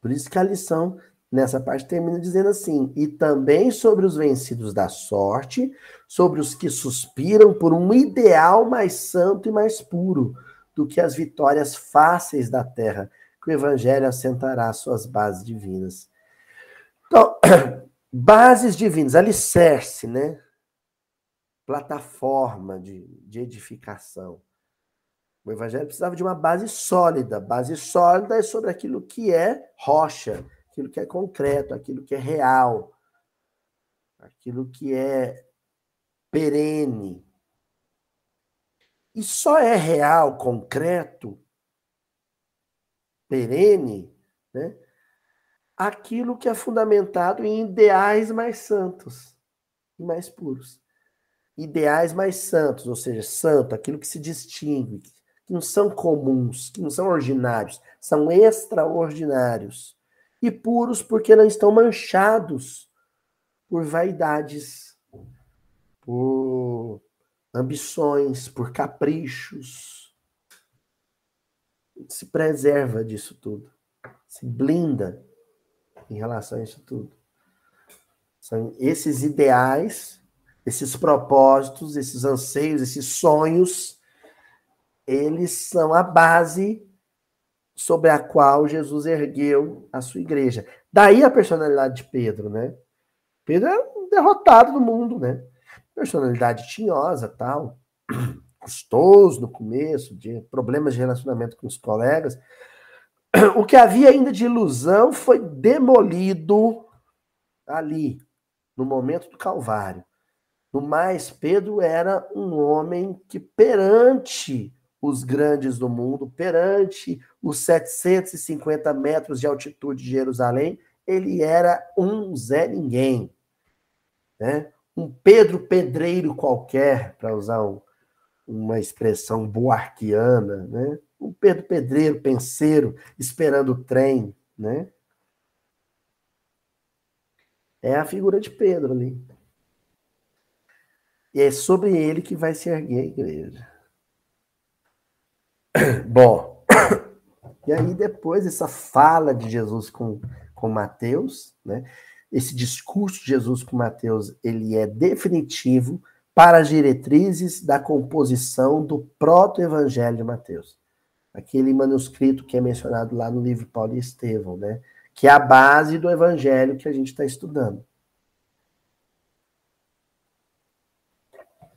Por isso que a lição nessa parte termina dizendo assim: e também sobre os vencidos da sorte, sobre os que suspiram por um ideal mais santo e mais puro do que as vitórias fáceis da terra que o evangelho assentará suas bases divinas. Então, (clears throat) bases divinas, alicerce, né? Plataforma de, de edificação. O evangelho precisava de uma base sólida. Base sólida é sobre aquilo que é rocha, aquilo que é concreto, aquilo que é real, aquilo que é perene. E só é real, concreto, perene, né? aquilo que é fundamentado em ideais mais santos e mais puros. Ideais mais santos, ou seja, santo, aquilo que se distingue, que não são comuns, que não são ordinários, são extraordinários. E puros porque não estão manchados por vaidades, por ambições, por caprichos se preserva disso tudo, se blinda em relação a isso tudo. São esses ideais, esses propósitos, esses anseios, esses sonhos, eles são a base sobre a qual Jesus ergueu a sua igreja. Daí a personalidade de Pedro, né? Pedro é um derrotado do mundo, né? Personalidade tinhosa, tal (clears throat) custoso no começo, de problemas de relacionamento com os colegas. O que havia ainda de ilusão foi demolido ali, no momento do Calvário. No mais, Pedro era um homem que, perante os grandes do mundo, perante os 750 metros de altitude de Jerusalém, ele era um Zé Ninguém. Né? Um Pedro Pedreiro qualquer, para usar um, uma expressão boarquiana, né? Um Pedro Pedreiro, penseiro, esperando o trem, né? É a figura de Pedro ali. E é sobre ele que vai se erguer a igreja. (clears throat) Bom, e aí depois essa fala de Jesus com, com Mateus, né? Esse discurso de Jesus com Mateus, ele é definitivo, para as diretrizes da composição do proto-evangelho de Mateus. Aquele manuscrito que é mencionado lá no livro Paulo e Estevão, né? Que é a base do evangelho que a gente está estudando.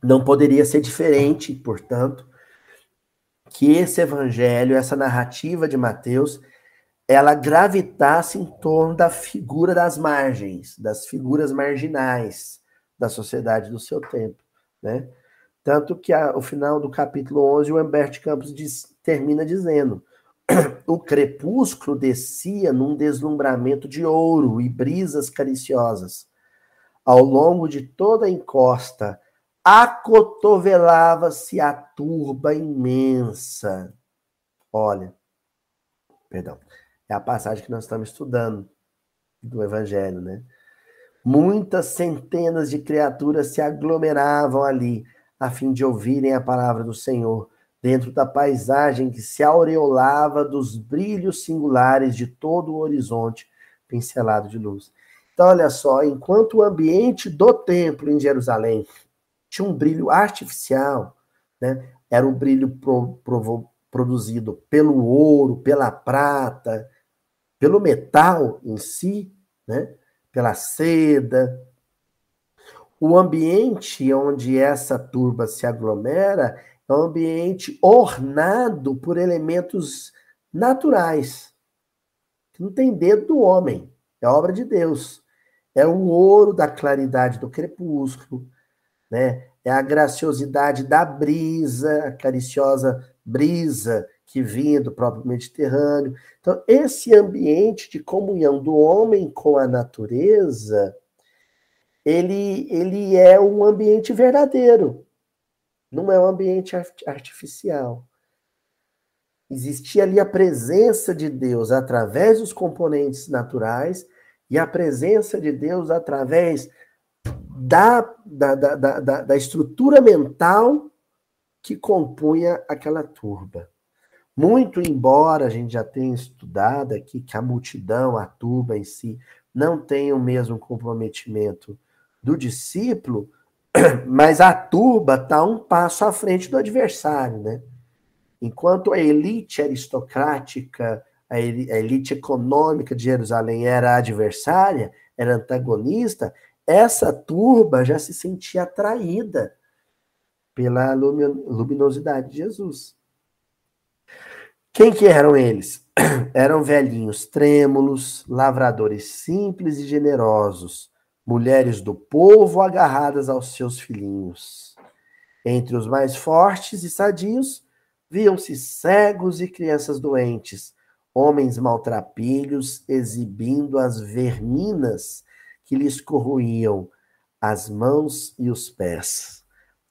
Não poderia ser diferente, portanto, que esse evangelho, essa narrativa de Mateus, ela gravitasse em torno da figura das margens, das figuras marginais da sociedade do seu tempo. Né? Tanto que a, o final do capítulo 11, o Humberto Campos diz, termina dizendo: o crepúsculo descia num deslumbramento de ouro e brisas cariciosas. Ao longo de toda a encosta, acotovelava-se a turba imensa. Olha, perdão, é a passagem que nós estamos estudando do Evangelho, né? Muitas centenas de criaturas se aglomeravam ali, a fim de ouvirem a palavra do Senhor, dentro da paisagem que se aureolava dos brilhos singulares de todo o horizonte pincelado de luz. Então, olha só, enquanto o ambiente do templo em Jerusalém tinha um brilho artificial, né? era um brilho pro, pro, produzido pelo ouro, pela prata, pelo metal em si, né? pela seda. O ambiente onde essa turba se aglomera é um ambiente ornado por elementos naturais. que não tem dedo do homem, é obra de Deus. É o ouro da claridade do crepúsculo, né? É a graciosidade da brisa, a cariciosa brisa que vinha do próprio Mediterrâneo. Então, esse ambiente de comunhão do homem com a natureza, ele, ele é um ambiente verdadeiro, não é um ambiente artificial. Existia ali a presença de Deus através dos componentes naturais e a presença de Deus através da, da, da, da, da estrutura mental que compunha aquela turba. Muito embora a gente já tenha estudado aqui que a multidão, a turba em si, não tem o mesmo comprometimento do discípulo, (clears throat) mas a turba está um passo à frente do adversário, né? Enquanto a elite aristocrática, a elite econômica de Jerusalém era adversária, era antagonista, essa turba já se sentia atraída pela luminosidade de Jesus. Quem que eram eles? (clears throat) Eram velhinhos trêmulos, lavradores simples e generosos, mulheres do povo agarradas aos seus filhinhos. Entre os mais fortes e sadios, viam-se cegos e crianças doentes, homens maltrapilhos exibindo as verminas que lhes corroíam as mãos e os pés.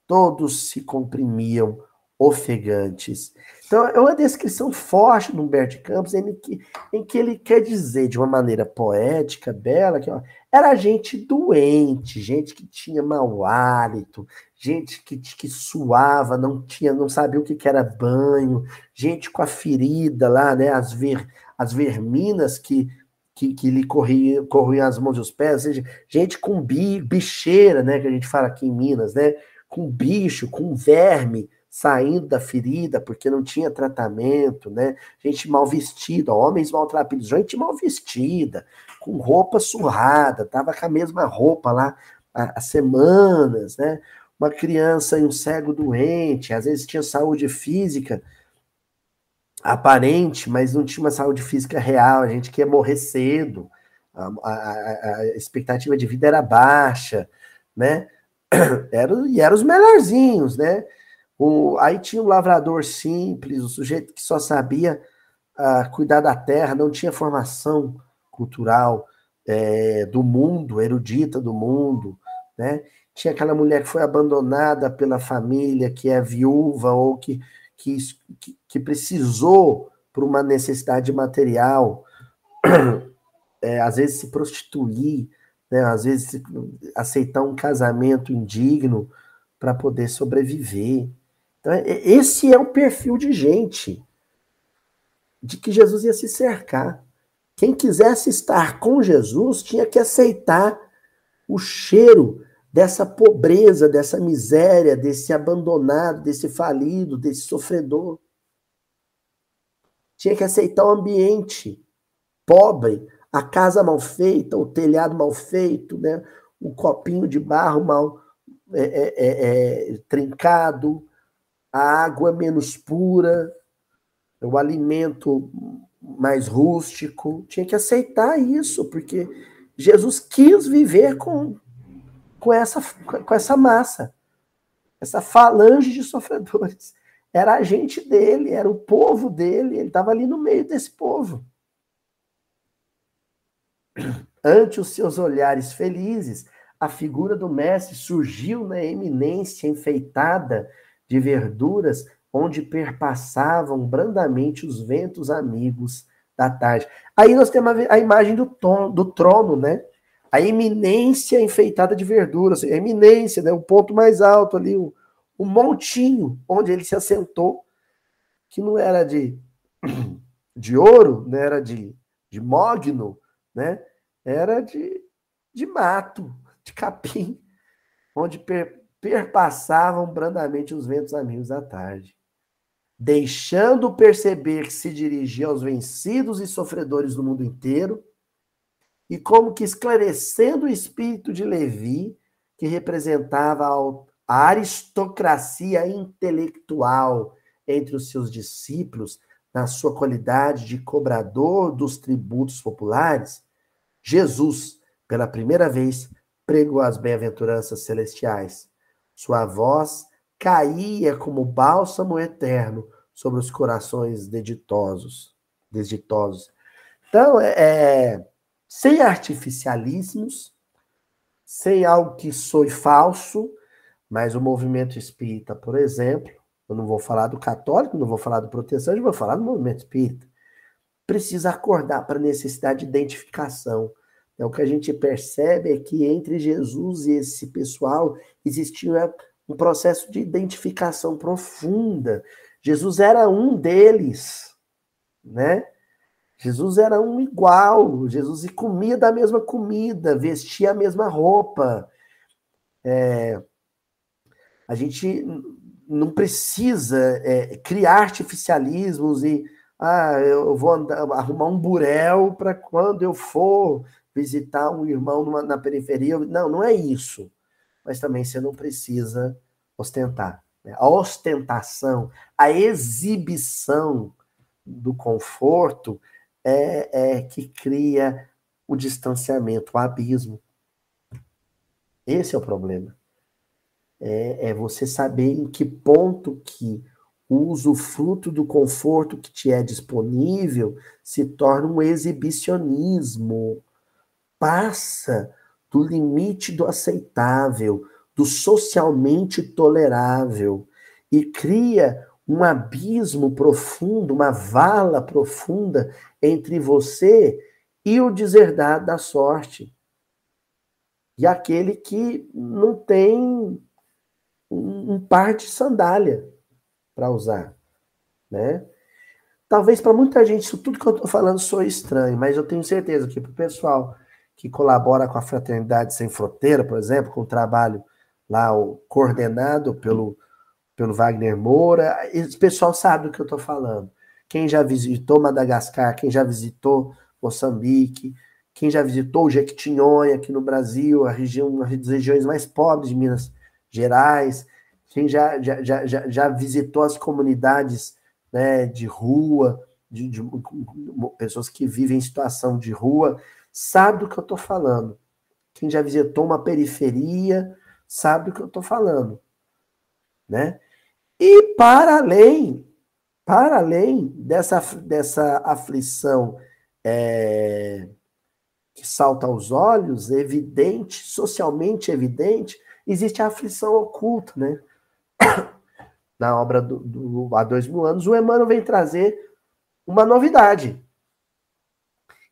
Todos se comprimiam ofegantes. Então, é uma descrição forte do Humberto Campos, em que, em que ele quer dizer, de uma maneira poética, bela, que ó, era gente doente, gente que tinha mau hálito, gente que, que suava, não tinha, não sabia o que, que era banho, gente com a ferida lá, né, as, ver, as verminas que, que, que lhe corriam, corriam as mãos e os pés, ou seja, gente com bi, bicheira, né, que a gente fala aqui em Minas, né, com bicho, com verme, saindo da ferida porque não tinha tratamento, né? Gente mal vestida, homens maltrapilhos, gente mal vestida, com roupa surrada, tava com a mesma roupa lá há, há semanas, né? Uma criança e um cego doente, às vezes tinha saúde física aparente, mas não tinha uma saúde física real, a gente queria morrer cedo, a, a, a expectativa de vida era baixa, né? (clears throat) Era, e eram os melhorzinhos, né? O, aí tinha um lavrador simples, o sujeito que só sabia uh, cuidar da terra, não tinha formação cultural é, do mundo, erudita do mundo, né? Tinha aquela mulher que foi abandonada pela família, que é viúva ou que, que, que precisou por uma necessidade material, (clears throat) é, às vezes se prostituir, né? às vezes aceitar um casamento indigno para poder sobreviver. Então, é, esse é o perfil de gente de que Jesus ia se cercar. Quem quisesse estar com Jesus tinha que aceitar o cheiro dessa pobreza, dessa miséria, desse abandonado, desse falido, desse sofredor. Tinha que aceitar o ambiente pobre, a casa mal feita, o telhado mal feito, né? o copinho de barro mal é, é, é, é trincado, a água menos pura, o alimento mais rústico. Tinha que aceitar isso, porque Jesus quis viver com, com, essa, com essa massa, essa falange de sofredores. Era a gente dele, era o povo dele, ele estava ali no meio desse povo. Ante os seus olhares felizes, a figura do mestre surgiu na eminência enfeitada de verduras onde perpassavam brandamente os ventos amigos da tarde. Aí nós temos a imagem do, tom, do trono, né? A eminência enfeitada de verduras, a eminência, né? o ponto mais alto ali, o, o montinho onde ele se assentou, que não era de, (clears throat) de ouro, não era de, de mogno, né? era de, de mato, (laughs) de capim, onde per, perpassavam brandamente os ventos amigos da tarde, deixando perceber que se dirigia aos vencidos e sofredores do mundo inteiro, e como que esclarecendo o espírito de Levi, que representava a aristocracia intelectual entre os seus discípulos, na sua qualidade de cobrador dos tributos populares, Jesus, pela primeira vez, pregou as bem-aventuranças celestiais. Sua voz caía como bálsamo eterno sobre os corações deditosos, desditosos. Então, é, é, sem artificialismos, sem algo que soe falso, mas o movimento espírita, por exemplo, eu não vou falar do católico, não vou falar do protestante, vou falar do movimento espírita. Precisa acordar para a necessidade de identificação. É, o que a gente percebe é que entre Jesus e esse pessoal existia um processo de identificação profunda. Jesus era um deles, né? Jesus era um igual. Jesus comia da mesma comida, vestia a mesma roupa. É, a gente não precisa é, criar artificialismos e ah, eu vou andar, arrumar um burel para quando eu for visitar um irmão numa, na periferia. Não, não é isso. Mas também você não precisa ostentar. Né? A ostentação, a exibição do conforto é, é que cria o distanciamento, o abismo. Esse é o problema é, é você saber em que ponto que o usufruto do conforto que te é disponível se torna um exibicionismo. Passa do limite do aceitável, do socialmente tolerável e cria um abismo profundo, uma vala profunda entre você e o deserdado da sorte. E aquele que não tem um, par de sandália para usar, né? Talvez para muita gente isso tudo que eu estou falando soe estranho, mas eu tenho certeza que para o pessoal que colabora com a Fraternidade Sem Fronteira, por exemplo, com o trabalho lá o, coordenado pelo, pelo Wagner Moura, esse pessoal sabe do que eu estou falando. Quem já visitou Madagascar, quem já visitou Moçambique, quem já visitou o Jequitinhonha aqui no Brasil, a região, uma das regiões mais pobres de Minas Gerais, quem já, já, já, já visitou as comunidades né, de rua, de, de, pessoas que vivem em situação de rua, sabe do que eu estou falando. Quem já visitou uma periferia sabe do que eu estou falando. Né? E para além, para além dessa, dessa aflição é, que salta aos olhos, evidente, socialmente evidente, existe a aflição oculta, né? (coughs) Na obra do, do há dois mil anos, o Emmanuel vem trazer uma novidade.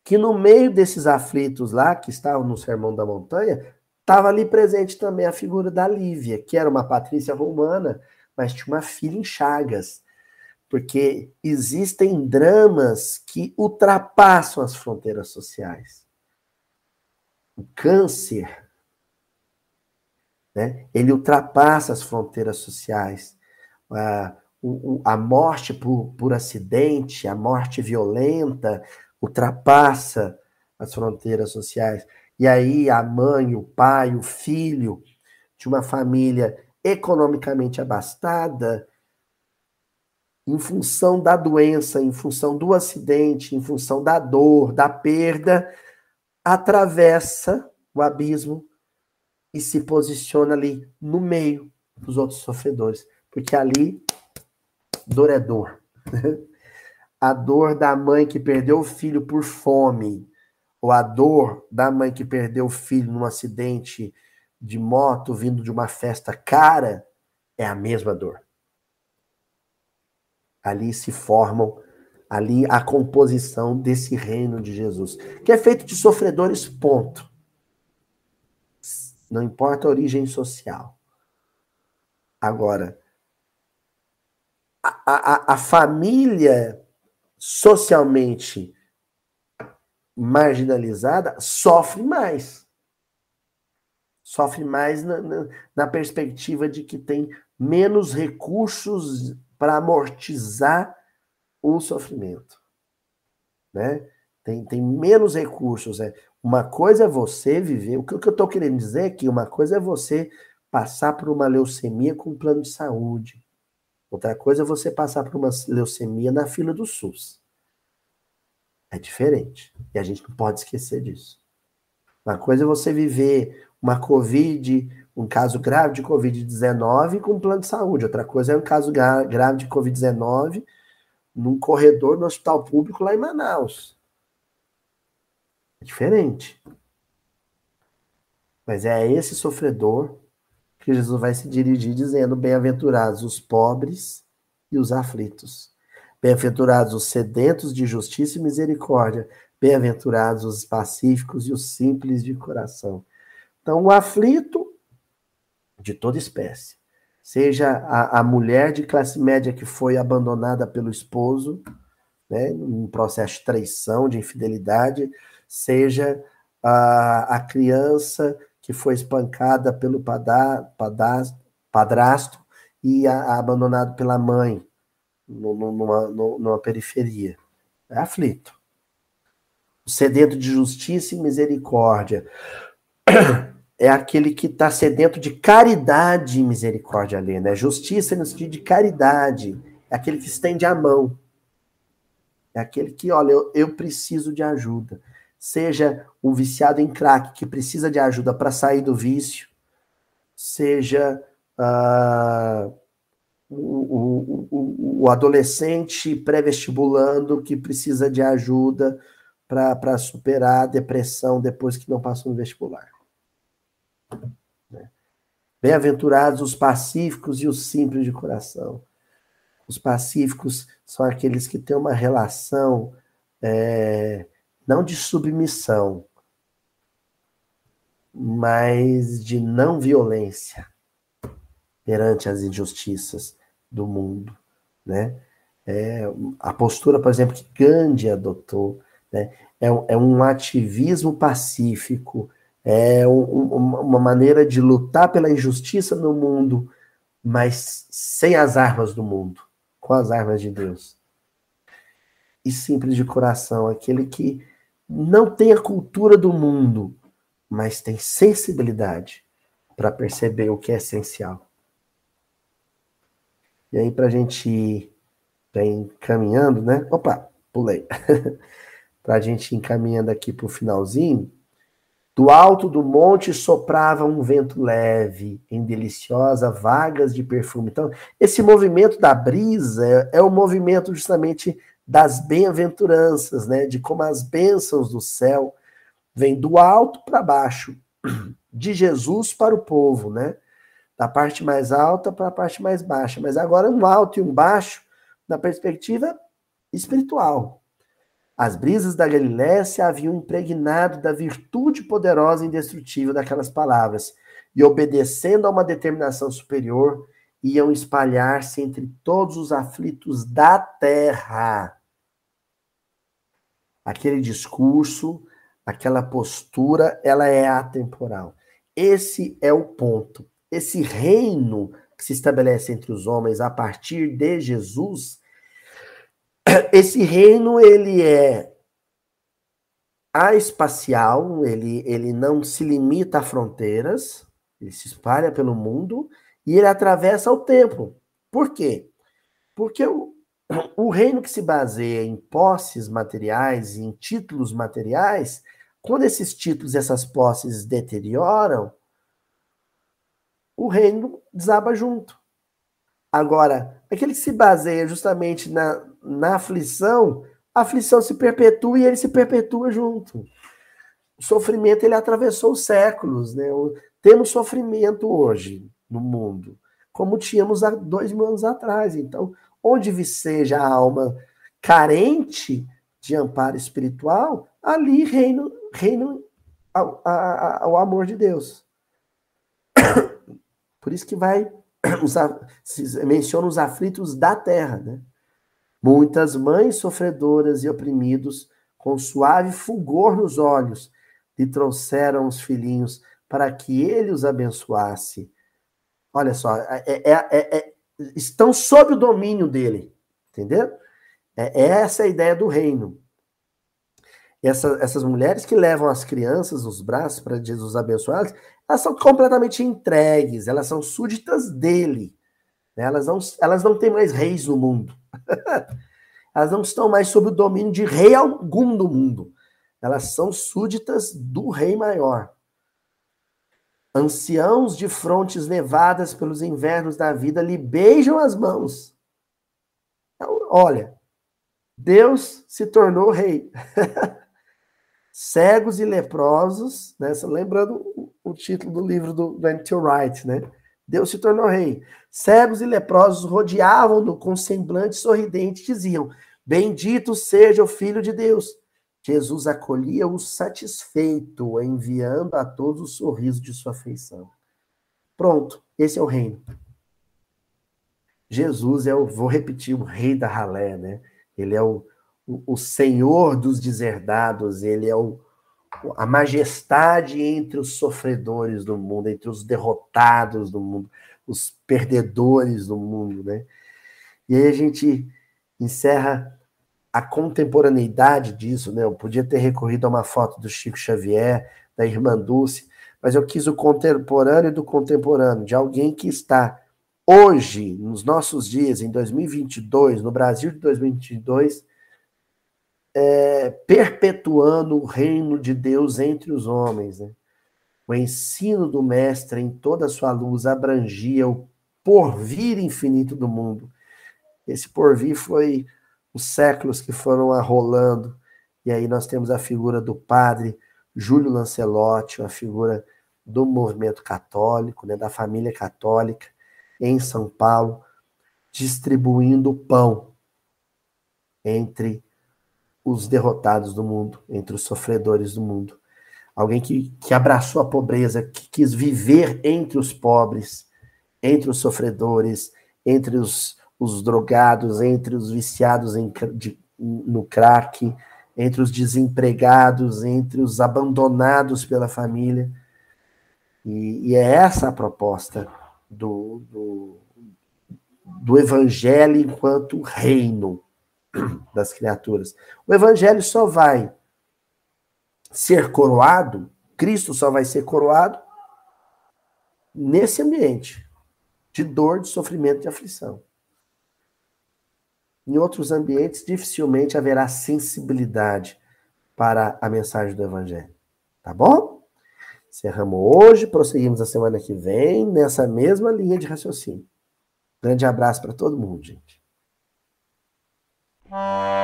Que no meio desses aflitos lá, que estavam no Sermão da Montanha, estava ali presente também a figura da Lívia, que era uma patrícia romana, mas tinha uma filha em Chagas. Porque existem dramas que ultrapassam as fronteiras sociais. O câncer né? Ele ultrapassa as fronteiras sociais. A, a morte por, por acidente, a morte violenta, ultrapassa as fronteiras sociais. E aí a mãe, o pai, o filho de uma família economicamente abastada, em função da doença, em função do acidente, em função da dor, da perda, atravessa o abismo e se posiciona ali no meio dos outros sofredores, porque ali dor é dor. (laughs) a dor da mãe que perdeu o filho por fome, ou a dor da mãe que perdeu o filho num acidente de moto vindo de uma festa cara, é a mesma dor. Ali se formam ali a composição desse reino de Jesus, que é feito de sofredores, ponto não importa a origem social. Agora, a, a, a família socialmente marginalizada sofre mais. Sofre mais na, na, na perspectiva de que tem menos recursos para amortizar o sofrimento. Né? Tem, tem menos recursos. É. Uma coisa é você viver. O que, eu estou querendo dizer é que uma coisa é você passar por uma leucemia com um plano de saúde. Outra coisa é você passar por uma leucemia na fila do SUS. É diferente. E a gente não pode esquecer disso. Uma coisa é você viver uma Covid, um caso grave de Covid-19 com um plano de saúde. Outra coisa é um caso grave de Covid-19 num corredor no hospital público lá em Manaus. É diferente. Mas é a esse sofredor que Jesus vai se dirigir dizendo: Bem-aventurados os pobres e os aflitos. Bem-aventurados os sedentos de justiça e misericórdia. Bem-aventurados os pacíficos e os simples de coração. Então, o aflito de toda espécie, seja a, a mulher de classe média que foi abandonada pelo esposo, né, um processo de traição, de infidelidade, seja a, a criança que foi espancada pelo padrasto e a, a abandonado pela mãe numa, numa periferia. É aflito. O sedento de justiça e misericórdia é aquele que está sedento de caridade e misericórdia ali, né? Justiça no sentido de caridade. É aquele que estende a mão. É aquele que, olha, eu, eu preciso de ajuda seja o viciado em crack que precisa de ajuda para sair do vício, seja uh, o, o, o, adolescente pré-vestibulando que precisa de ajuda para superar a depressão depois que não passou no vestibular. Bem-aventurados os pacíficos e os simples de coração. Os pacíficos são aqueles que têm uma relação é, não de submissão, mas de não violência perante as injustiças do mundo, né? É, a postura, por exemplo, que Gandhi adotou, né? é, é um ativismo pacífico, é um, uma maneira de lutar pela injustiça no mundo, mas sem as armas do mundo, com as armas de Deus. E simples de coração, aquele que não tem a cultura do mundo, mas tem sensibilidade para perceber o que é essencial. E aí, para a gente ir bem caminhando, né? Opa, pulei. (laughs) para a gente ir encaminhando aqui para o finalzinho. Do alto do monte soprava um vento leve, em deliciosa vagas de perfume. Então, esse movimento da brisa é, é o movimento justamente das bem-aventuranças, né? De como as bênçãos do céu vêm do alto para baixo, (clears throat) de Jesus para o povo, né? Da parte mais alta para a parte mais baixa. Mas agora um alto e um baixo na perspectiva espiritual. As brisas da Galiléia se haviam impregnado da virtude poderosa e indestrutível daquelas palavras, e obedecendo a uma determinação superior, iam espalhar-se entre todos os aflitos da terra. Aquele discurso, aquela postura, ela é atemporal. Esse é o ponto. Esse reino que se estabelece entre os homens a partir de Jesus, (coughs) esse reino ele é espacial, ele, ele não se limita a fronteiras, ele se espalha pelo mundo e ele atravessa o tempo. Por quê? Porque o, (coughs) o reino que se baseia em posses materiais, em títulos materiais, quando esses títulos, essas posses deterioram, o reino desaba junto. Agora, aquele que se baseia justamente na, na aflição, a aflição se perpetua e ele se perpetua junto. O sofrimento ele atravessou os séculos, né? Temos sofrimento hoje, no mundo, como tínhamos há dois mil anos atrás. Então, onde seja a alma carente de amparo espiritual, ali reina, reina o amor de Deus. (coughs) Por isso que vai (coughs) menciona os aflitos da terra, né? Muitas mães sofredoras e oprimidos, com suave fulgor nos olhos, lhe trouxeram os filhinhos para que ele os abençoasse. Olha só, é, é, é, é, estão sob o domínio dele, entendeu? É, é essa a ideia do reino. Essa, essas mulheres que levam as crianças nos braços para Jesus abençoá-las, elas são completamente entregues, elas são súditas dele. Né? Elas, não, elas não têm mais reis no mundo. (laughs) elas não estão mais sob o domínio de rei algum do mundo. Elas são súditas do rei maior. Anciãos de frontes nevadas pelos invernos da vida lhe beijam as mãos. Então, olha, Deus se tornou rei. (laughs) Cegos e leprosos, né? lembrando o, título do livro do, do N.T. Wright, né? Deus se tornou rei. Cegos e leprosos rodeavam-no com semblante sorridente e diziam: Bendito seja o Filho de Deus. Jesus acolhia-o satisfeito, enviando a todos o sorriso de sua afeição. Pronto, esse é o reino. Jesus é o, vou repetir, o rei da ralé, né? Ele é o, o, o senhor dos deserdados, ele é o, a majestade entre os sofredores do mundo, entre os derrotados do mundo, os perdedores do mundo, né? E aí a gente encerra a contemporaneidade disso, né? Eu podia ter recorrido a uma foto do Chico Xavier, da irmã Dulce, mas eu quis o contemporâneo do contemporâneo, de alguém que está hoje, nos nossos dias, em 2022, no Brasil de 2022, é, perpetuando o reino de Deus entre os homens. Né? O ensino do Mestre em toda a sua luz abrangia o porvir infinito do mundo. Esse porvir foi os séculos que foram arrolando, e aí nós temos a figura do padre Júlio Lancelotti, a figura do movimento católico, né, da família católica em São Paulo, distribuindo pão entre os derrotados do mundo, entre os sofredores do mundo. Alguém que, que abraçou a pobreza, que quis viver entre os pobres, entre os sofredores, entre os, os drogados, entre os viciados em, de, no crack, entre os desempregados, entre os abandonados pela família. E, e é essa a proposta do, do, do evangelho enquanto reino (clears throat) das criaturas. O evangelho só vai ser coroado, Cristo só vai ser coroado nesse ambiente de dor, de sofrimento, de aflição. Em outros ambientes, dificilmente haverá sensibilidade para a mensagem do Evangelho. Tá bom? Encerramos hoje, prosseguimos a semana que vem nessa mesma linha de raciocínio. Grande abraço para todo mundo, gente. Música